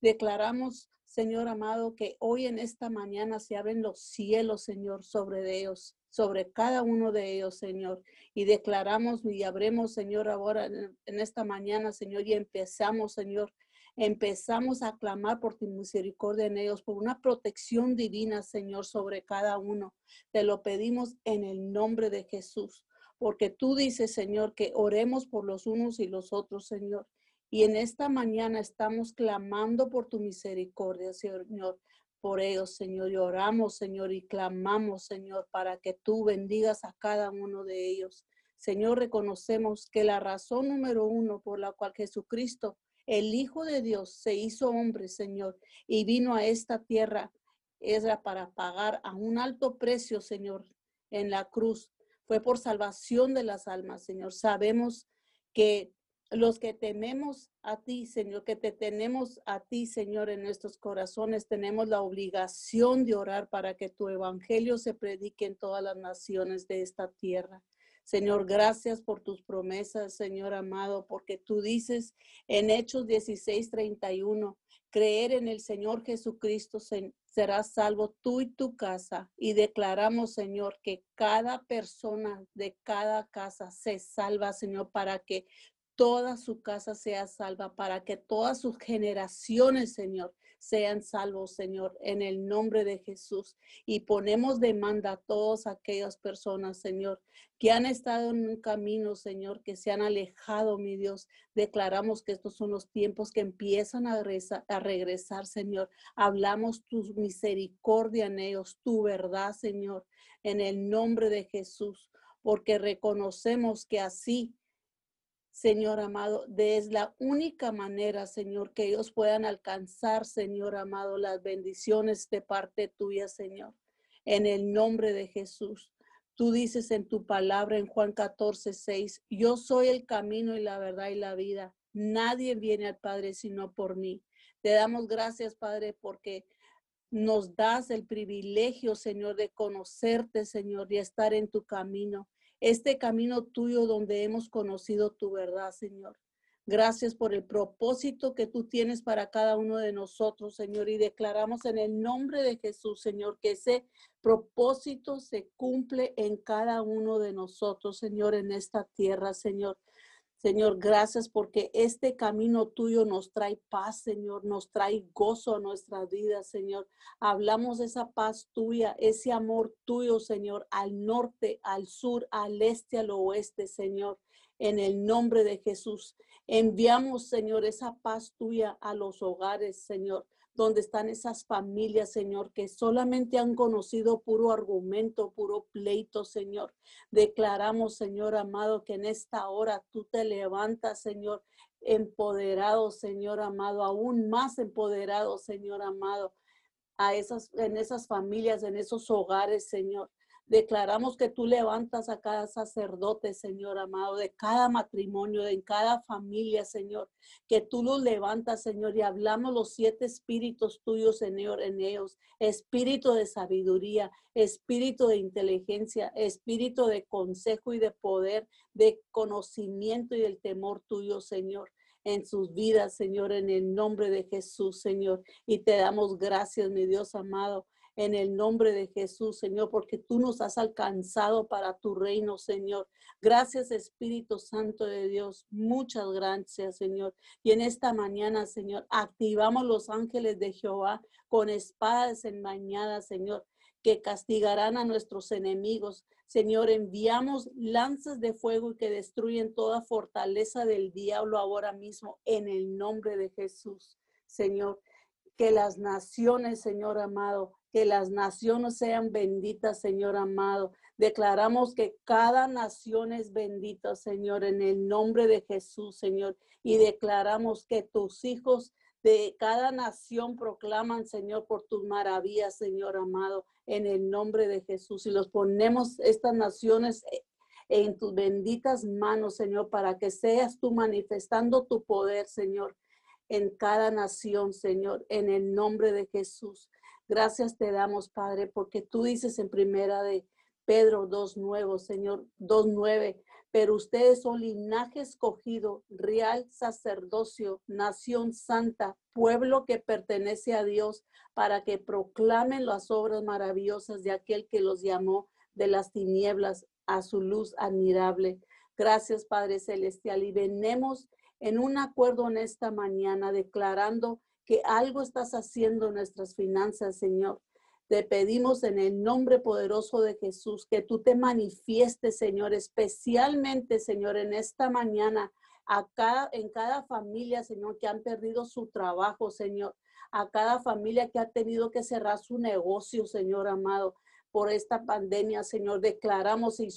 Declaramos Señor amado, que hoy en esta mañana se abren los cielos, Señor, sobre ellos, sobre cada uno de ellos, Señor. Y declaramos y abremos, Señor, ahora en, esta mañana, Señor, y empezamos, Señor, empezamos a clamar por tu misericordia en ellos, por una protección divina, Señor, sobre cada uno. Te lo pedimos en el nombre de Jesús, porque tú dices, Señor, que oremos por los unos y los otros, Señor. Y en esta mañana estamos clamando por tu misericordia, Señor, por ellos, Señor. Y oramos, Señor, y clamamos, Señor, para que tú bendigas a cada uno de ellos. Señor, reconocemos que la razón número uno por la cual Jesucristo, el Hijo de Dios, se hizo hombre, Señor, y vino a esta tierra, era para pagar a un alto precio, Señor, en la cruz. Fue por salvación de las almas, Señor. Sabemos que los que tememos a ti, Señor, que te tenemos a ti, Señor, en nuestros corazones, tenemos la obligación de orar para que tu evangelio se predique en todas las naciones de esta tierra. Señor, gracias por tus promesas, Señor amado, porque tú dices en Hechos 16, 31, creer en el Señor Jesucristo serás salvo tú y tu casa. Y declaramos, Señor, que cada persona de cada casa se salva, Señor, para que toda su casa sea salva, para que todas sus generaciones, Señor, sean salvos, Señor, en el nombre de Jesús. Y ponemos demanda a todas aquellas personas, Señor, que han estado en un camino, Señor, que se han alejado, mi Dios. Declaramos que estos son los tiempos que empiezan a, a regresar Señor. Hablamos tu misericordia en ellos, tu verdad, Señor, en el nombre de Jesús, porque reconocemos que así Señor amado, es la única manera, Señor, que ellos puedan alcanzar, Señor amado, las bendiciones de parte tuya, Señor. En el nombre de Jesús. Tú dices en tu palabra en Juan 14, 6, yo soy el camino y la verdad y la vida. Nadie viene al Padre sino por mí. Te damos gracias, Padre, porque nos das el privilegio, Señor, de conocerte, Señor, y estar en tu camino este camino tuyo donde hemos conocido tu verdad, Señor. Gracias por el propósito que tú tienes para cada uno de nosotros, Señor, y declaramos en el nombre de Jesús, Señor, que ese propósito se cumple en cada uno de nosotros, Señor, en esta tierra, Señor. Señor, gracias porque este camino tuyo nos trae paz, Señor, nos trae gozo a nuestras vidas, Señor. Hablamos de esa paz tuya, ese amor tuyo, Señor, al norte, al sur, al este, al oeste, Señor. En el nombre de Jesús, enviamos, Señor, esa paz tuya a los hogares, Señor donde están esas familias, Señor, que solamente han conocido puro argumento, puro pleito, Señor. Declaramos, Señor amado, que en esta hora tú te levantas, Señor, empoderado, Señor amado, aún más empoderado, Señor amado, a esas, en esas familias, en esos hogares, Señor. Declaramos que tú levantas a cada sacerdote, Señor amado, de cada matrimonio, de cada familia, Señor, que tú los levantas, Señor, y hablamos los siete espíritus tuyos, Señor, en ellos, espíritu de sabiduría, espíritu de inteligencia, espíritu de consejo y de poder, de conocimiento y del temor tuyo, Señor en sus vidas, Señor, en el nombre de Jesús, Señor. Y te damos gracias, mi Dios amado, en el nombre de Jesús, Señor, porque tú nos has alcanzado para tu reino, Señor. Gracias, Espíritu Santo de Dios. Muchas gracias, Señor. Y en esta mañana, Señor, activamos los ángeles de Jehová con espadas enmañadas, Señor, que castigarán a nuestros enemigos. Señor, enviamos lanzas de fuego y que destruyen toda fortaleza del diablo ahora mismo en el nombre de Jesús, Señor. Que las naciones, Señor amado, que las naciones sean benditas, Señor amado. Declaramos que cada nación es bendita, Señor, en el nombre de Jesús, Señor. Y declaramos que tus hijos de cada nación proclaman, Señor, por tus maravillas, Señor amado, en el nombre de Jesús. Y los ponemos estas naciones eh, en tus benditas manos, Señor, para que seas tú manifestando tu poder, Señor, en cada nación, Señor, en el nombre de Jesús. Gracias te damos, Padre, porque tú dices en primera de Pedro 2.9, Señor 2.9, pero ustedes son linaje escogido, real sacerdocio, nación santa, pueblo que pertenece a Dios, para que proclamen las obras maravillosas de aquel que los llamó de las tinieblas a su luz admirable. Gracias, Padre Celestial, y venemos en un acuerdo en esta mañana declarando que algo estás haciendo en nuestras finanzas, Señor. Te pedimos en el nombre poderoso de Jesús que tú te manifiestes, Señor, especialmente, Señor, en esta mañana, a cada, en cada familia, Señor, que han perdido su trabajo, Señor, a cada familia que ha tenido que cerrar su negocio, Señor amado, por esta pandemia, Señor. Declaramos y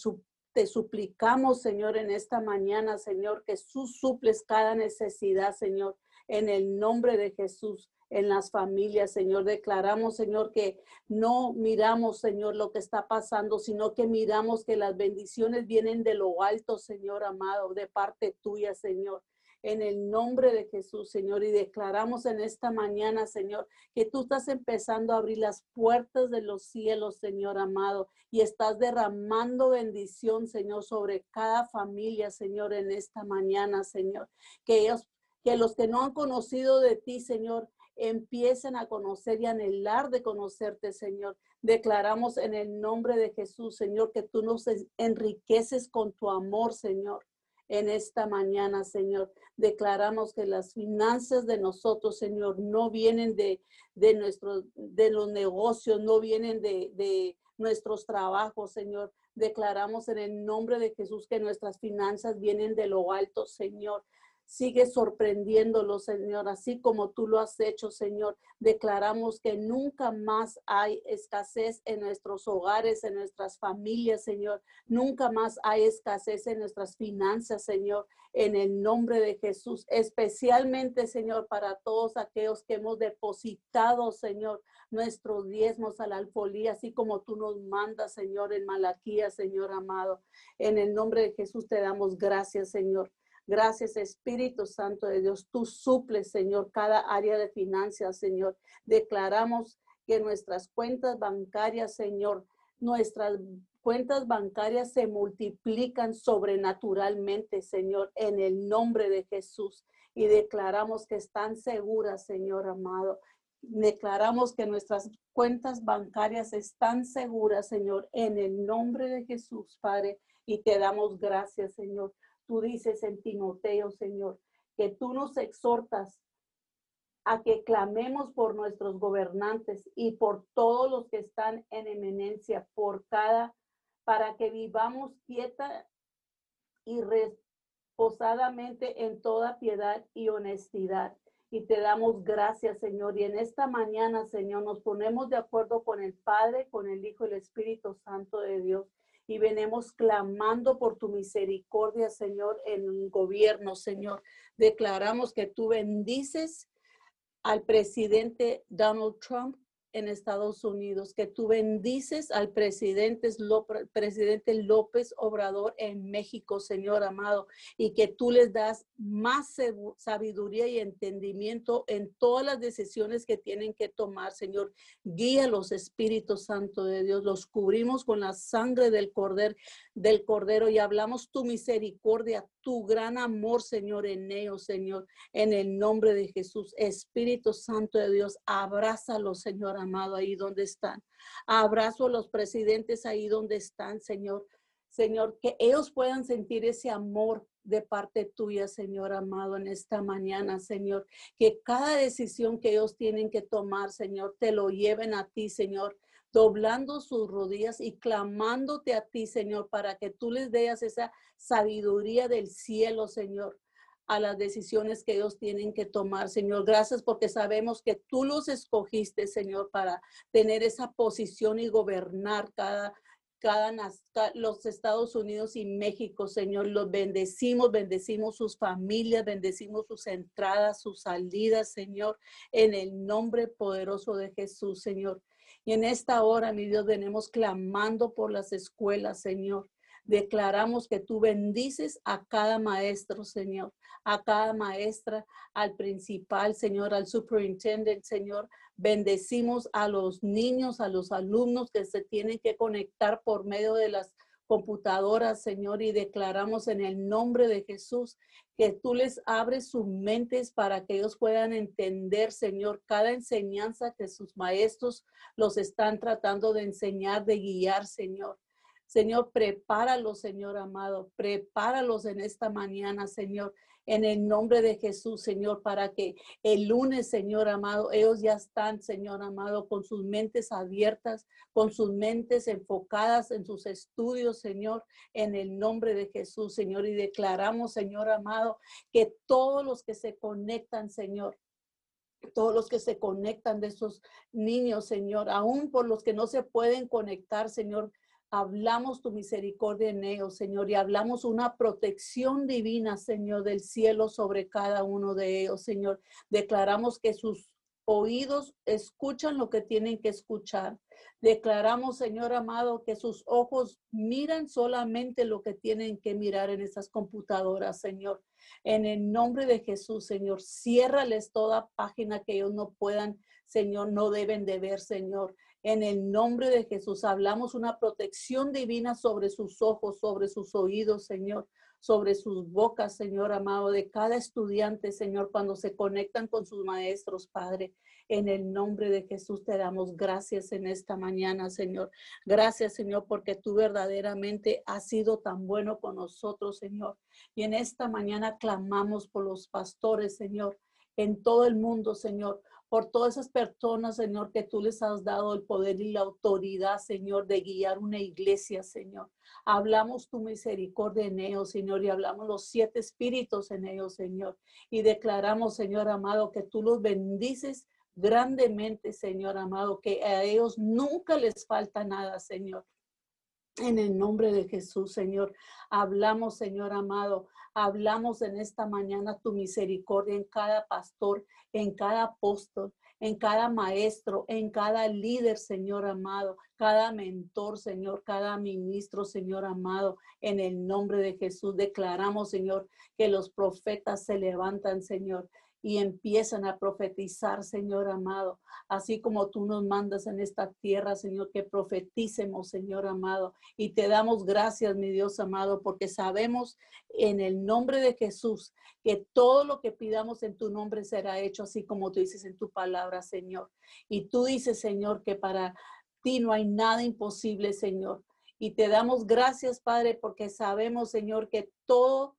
te suplicamos, Señor, en esta mañana, Señor, que tú suples cada necesidad, Señor en el nombre de Jesús en las familias, Señor. Declaramos, Señor, que no miramos, Señor, lo que está pasando, sino que miramos que las bendiciones vienen de lo alto, Señor amado, de parte tuya, Señor. En el nombre de Jesús, Señor, y declaramos en esta mañana, Señor, que tú estás empezando a abrir las puertas de los cielos, Señor amado, y estás derramando bendición, Señor, sobre cada familia, Señor, en esta mañana, Señor. Que ellos que los que no han conocido de ti, Señor, empiecen a conocer y anhelar de conocerte, Señor. Declaramos en el nombre de Jesús, Señor, que tú nos enriqueces con tu amor, Señor. En esta mañana, Señor, declaramos que las finanzas de nosotros, Señor, no vienen de, de, nuestros, de los negocios, no vienen de, de nuestros trabajos, Señor. Declaramos en el nombre de Jesús que nuestras finanzas vienen de lo alto, Señor. Sigue sorprendiéndolo, Señor, así como tú lo has hecho, Señor. Declaramos que nunca más hay escasez en nuestros hogares, en nuestras familias, Señor. Nunca más hay escasez en nuestras finanzas, Señor, en el nombre de Jesús. Especialmente, Señor, para todos aquellos que hemos depositado, Señor, nuestros diezmos a la alfolía, así como tú nos mandas, Señor, en Malaquía, Señor amado. En el nombre de Jesús te damos gracias, Señor. Gracias, Espíritu Santo de Dios. Tú suples, Señor, cada área de finanzas, Señor. Declaramos que nuestras cuentas bancarias, Señor, nuestras cuentas bancarias se multiplican sobrenaturalmente, Señor, en el nombre de Jesús. Y declaramos que están seguras, Señor amado. Declaramos que nuestras cuentas bancarias están seguras, Señor, en el nombre de Jesús, Padre. Y te damos gracias, Señor tú dices en Timoteo, Señor, que tú nos exhortas a que clamemos por nuestros gobernantes y por todos los que están en eminencia, por cada, para que vivamos quieta y reposadamente en toda piedad y honestidad. Y te damos gracias, Señor. Y en esta mañana, Señor, nos ponemos de acuerdo con el Padre, con el Hijo y el Espíritu Santo de Dios y venimos clamando por tu misericordia, Señor, en el gobierno, Señor. Declaramos que tú bendices al presidente Donald Trump en Estados Unidos, que tú bendices al presidente, presidente López Obrador en México, Señor amado, y que tú les das más sabiduría y entendimiento en todas las decisiones que tienen que tomar, Señor. Guía los Espíritus Santo de Dios, los cubrimos con la sangre del cordero, del cordero y hablamos tu misericordia, tu gran amor, Señor, en ellos, Señor, en el nombre de Jesús. Espíritu Santo de Dios, abrázalos, Señor amado, ahí donde están. Abrazo a los presidentes ahí donde están, Señor. Señor, que ellos puedan sentir ese amor de parte tuya, Señor amado, en esta mañana, Señor. Que cada decisión que ellos tienen que tomar, Señor, te lo lleven a ti, Señor doblando sus rodillas y clamándote a ti, Señor, para que tú les des esa sabiduría del cielo, Señor, a las decisiones que ellos tienen que tomar, Señor. Gracias porque sabemos que tú los escogiste, Señor, para tener esa posición y gobernar cada cada los Estados Unidos y México, Señor, los bendecimos, bendecimos sus familias, bendecimos sus entradas, sus salidas, Señor, en el nombre poderoso de Jesús, Señor. Y en esta hora, mi Dios, venimos clamando por las escuelas, Señor. Declaramos que tú bendices a cada maestro, Señor, a cada maestra, al principal, Señor, al superintendente, Señor. Bendecimos a los niños, a los alumnos que se tienen que conectar por medio de las computadoras, Señor, y declaramos en el nombre de Jesús que tú les abres sus mentes para que ellos puedan entender, Señor, cada enseñanza que sus maestros los están tratando de enseñar, de guiar, Señor. Señor, prepáralos, Señor amado, prepáralos en esta mañana, Señor, en el nombre de Jesús, Señor, para que el lunes, Señor amado, ellos ya están, Señor amado, con sus mentes abiertas, con sus mentes enfocadas en sus estudios, Señor, en el nombre de Jesús, Señor. Y declaramos, Señor amado, que todos los que se conectan, Señor, todos los que se conectan de esos niños, Señor, aún por los que no se pueden conectar, Señor, hablamos tu misericordia en ellos, Señor, y hablamos una protección divina, Señor, del cielo sobre cada uno de ellos, Señor. Declaramos que sus oídos escuchan lo que tienen que escuchar. Declaramos, Señor amado, que sus ojos miran solamente lo que tienen que mirar en esas computadoras, Señor. En el nombre de Jesús, Señor, ciérrales toda página que ellos no puedan, Señor, no deben de ver, Señor. En el nombre de Jesús hablamos una protección divina sobre sus ojos, sobre sus oídos, Señor, sobre sus bocas, Señor amado, de cada estudiante, Señor, cuando se conectan con sus maestros, Padre. En el nombre de Jesús te damos gracias en esta mañana, Señor. Gracias, Señor, porque tú verdaderamente has sido tan bueno con nosotros, Señor. Y en esta mañana clamamos por los pastores, Señor, en todo el mundo, Señor por todas esas personas, Señor, que tú les has dado el poder y la autoridad, Señor, de guiar una iglesia, Señor. Hablamos tu misericordia en ellos, Señor, y hablamos los siete espíritus en ellos, Señor. Y declaramos, Señor amado, que tú los bendices grandemente, Señor amado, que a ellos nunca les falta nada, Señor. En el nombre de Jesús, Señor, hablamos, Señor amado, hablamos en esta mañana tu misericordia en cada pastor, en cada apóstol, en cada maestro, en cada líder, Señor amado, cada mentor, Señor, cada ministro, Señor amado, en el nombre de Jesús. Declaramos, Señor, que los profetas se levantan, Señor, y empiezan a profetizar, Señor amado, así como tú nos mandas en esta tierra, Señor, que profeticemos, Señor amado. Y te damos gracias, mi Dios amado, porque sabemos en el nombre de Jesús que todo lo que pidamos en tu nombre será hecho, así como tú dices en tu palabra, Señor. Y tú dices, Señor, que para ti no hay nada imposible, Señor. Y te damos gracias, Padre, porque sabemos, Señor, que todo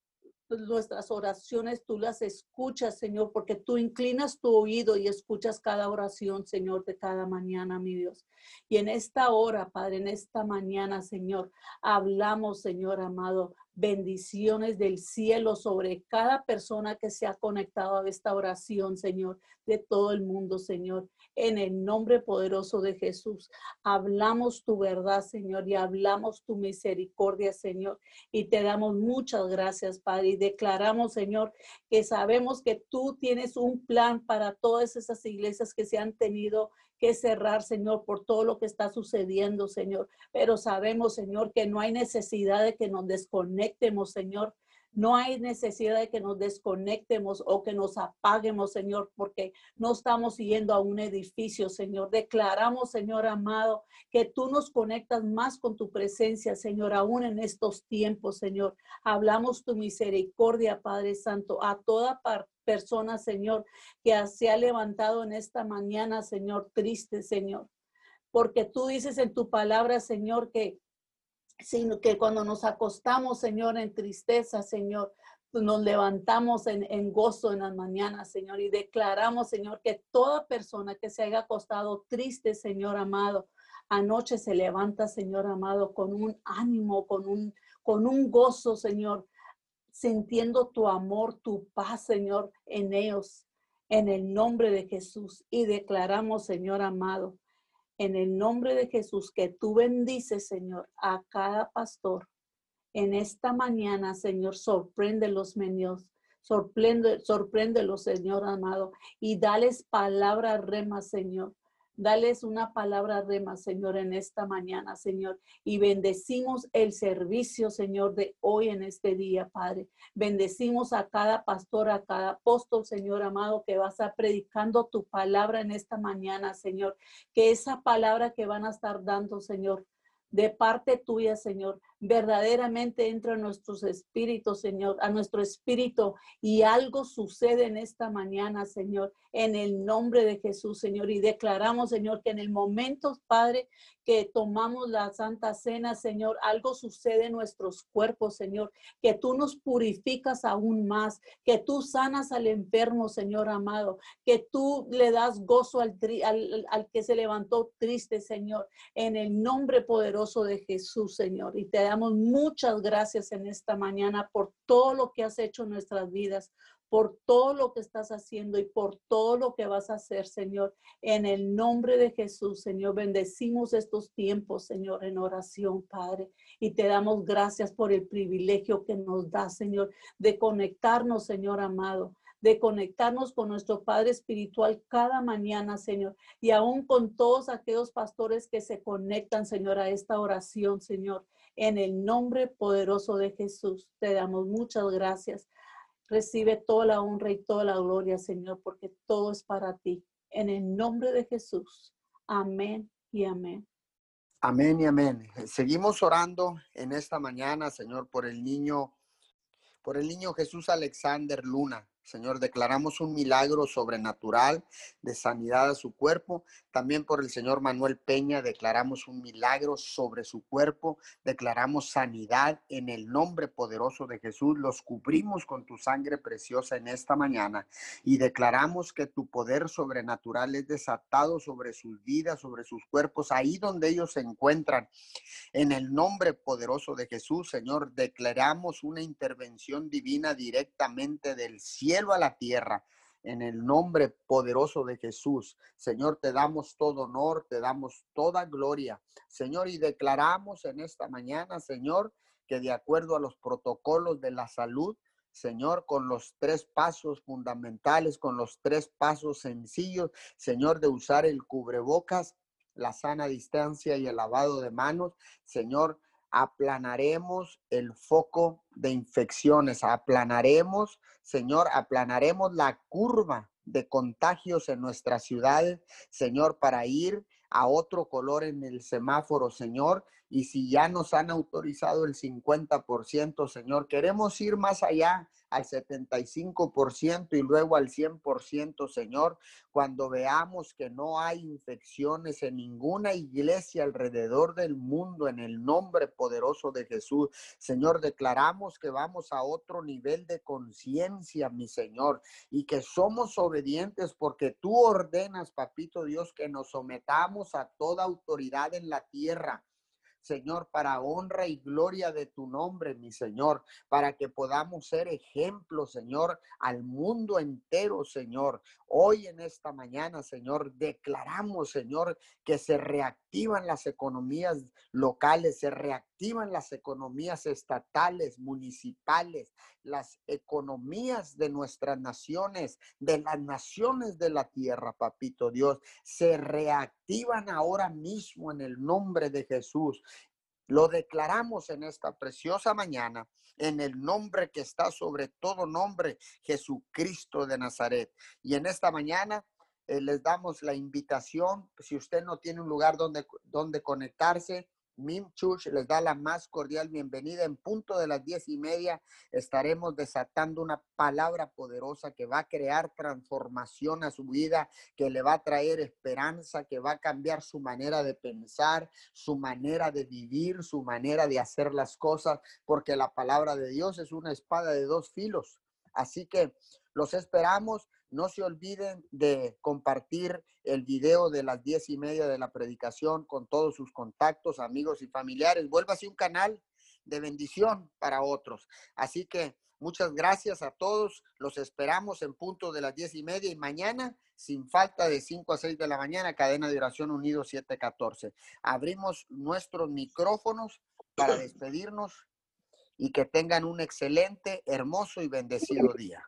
nuestras oraciones tú las escuchas, Señor, porque tú inclinas tu oído y escuchas cada oración, Señor, de cada mañana, mi Dios. Y en esta hora, Padre, en esta mañana, Señor, hablamos, Señor amado, bendiciones del cielo sobre cada persona que se ha conectado a esta oración, Señor, de todo el mundo, Señor. En el nombre poderoso de Jesús, hablamos tu verdad, Señor, y hablamos tu misericordia, Señor. Y te damos muchas gracias, Padre. Y declaramos, Señor, que sabemos que tú tienes un plan para todas esas iglesias que se han tenido que cerrar, Señor, por todo lo que está sucediendo, Señor. Pero sabemos, Señor, que no hay necesidad de que nos desconectemos, Señor. No hay necesidad de que nos desconectemos o que nos apaguemos, Señor, porque no estamos yendo a un edificio, Señor. Declaramos, Señor amado, que tú nos conectas más con tu presencia, Señor, aún en estos tiempos, Señor. Hablamos tu misericordia, Padre Santo, a toda parte persona, Señor, que se ha levantado en esta mañana, Señor, triste, Señor. Porque tú dices en tu palabra, Señor, que, sino que cuando nos acostamos, Señor, en tristeza, Señor, nos levantamos en, en, gozo en las mañanas, Señor, y declaramos, Señor, que toda persona que se haya acostado triste, Señor amado, anoche se levanta, Señor amado, con un ánimo, con un, con un gozo, Señor, sintiendo tu amor, tu paz, Señor, en ellos, en el nombre de Jesús. Y declaramos, Señor amado, en el nombre de Jesús, que tú bendices, Señor, a cada pastor. En esta mañana, Señor, sorprende los menios. Sorprende, sorpréndelos, Señor amado, y dales palabra rema, Señor. Dales una palabra rema, Señor, en esta mañana, Señor. Y bendecimos el servicio, Señor, de hoy en este día, Padre. Bendecimos a cada pastor, a cada apóstol, Señor amado, que va a predicando tu palabra en esta mañana, Señor. Que esa palabra que van a estar dando, Señor, de parte tuya, Señor, verdaderamente entra en nuestros espíritus, Señor, a nuestro espíritu y algo sucede en esta mañana, Señor, en el nombre de Jesús, Señor. Y declaramos, Señor, que en el momento, Padre, que tomamos la Santa Cena, Señor, algo sucede en nuestros cuerpos, Señor, que tú nos purificas aún más, que tú sanas al enfermo, Señor amado, que tú le das gozo al, al, al que se levantó triste, Señor, en el nombre poderoso de Jesús, Señor. Y te damos muchas gracias en esta mañana por todo lo que has hecho en nuestras vidas, por todo lo que estás haciendo y por todo lo que vas a hacer, Señor. En el nombre de Jesús, Señor, bendecimos estos tiempos, Señor, en oración, Padre. Y te damos gracias por el privilegio que nos da, Señor, de conectarnos, Señor amado de conectarnos con nuestro Padre Espiritual cada mañana, Señor, y aún con todos aquellos pastores que se conectan, Señor, a esta oración, Señor. En el nombre poderoso de Jesús, te damos muchas gracias. Recibe toda la honra y toda la gloria, Señor, porque todo es para ti. En el nombre de Jesús. Amén y amén. Amén y amén. Seguimos orando en esta mañana, Señor, por el niño, por el niño Jesús Alexander Luna. Señor, declaramos un milagro sobrenatural de sanidad a su cuerpo. También por el Señor Manuel Peña declaramos un milagro sobre su cuerpo. Declaramos sanidad en el nombre poderoso de Jesús. Los cubrimos con tu sangre preciosa en esta mañana y declaramos que tu poder sobrenatural es desatado sobre sus vidas, sobre sus cuerpos, ahí donde ellos se encuentran. En el nombre poderoso de Jesús, Señor, declaramos una intervención divina directamente del cielo a la tierra. En el nombre poderoso de Jesús, Señor, te damos todo honor, te damos toda gloria, Señor, y declaramos en esta mañana, Señor, que de acuerdo a los protocolos de la salud, Señor, con los tres pasos fundamentales, con los tres pasos sencillos, Señor, de usar el cubrebocas, la sana distancia y el lavado de manos, Señor, aplanaremos el foco de infecciones, aplanaremos, Señor, aplanaremos la curva de contagios en nuestras ciudades, Señor, para ir a otro color en el semáforo, Señor. Y si ya nos han autorizado el 50%, Señor, queremos ir más allá al 75% y luego al 100%, Señor, cuando veamos que no hay infecciones en ninguna iglesia alrededor del mundo en el nombre poderoso de Jesús. Señor, declaramos que vamos a otro nivel de conciencia, mi Señor, y que somos obedientes porque tú ordenas, papito Dios, que nos sometamos a toda autoridad en la tierra Señor, para honra y gloria de tu nombre, mi Señor, para que podamos ser ejemplo, Señor, al mundo entero, Señor. Hoy en esta mañana, Señor, declaramos, Señor, que se reactivan las economías locales, se reactivan las economías estatales, municipales, las economías de nuestras naciones, de las naciones de la tierra, papito Dios, se reactivan ahora mismo en el nombre de Jesús. Lo declaramos en esta preciosa mañana, en el nombre que está sobre todo nombre, Jesucristo de Nazaret. Y en esta mañana eh, les damos la invitación, si usted no tiene un lugar donde, donde conectarse, Mim Church les da la más cordial bienvenida. En punto de las diez y media estaremos desatando una palabra poderosa que va a crear transformación a su vida, que le va a traer esperanza, que va a cambiar su manera de pensar, su manera de vivir, su manera de hacer las cosas, porque la palabra de Dios es una espada de dos filos. Así que los esperamos. No se olviden de compartir el video de las diez y media de la predicación con todos sus contactos, amigos y familiares. Vuélvase un canal de bendición para otros. Así que muchas gracias a todos. Los esperamos en punto de las diez y media y mañana, sin falta de cinco a seis de la mañana, cadena de oración unido 714. Abrimos nuestros micrófonos para despedirnos y que tengan un excelente, hermoso y bendecido día.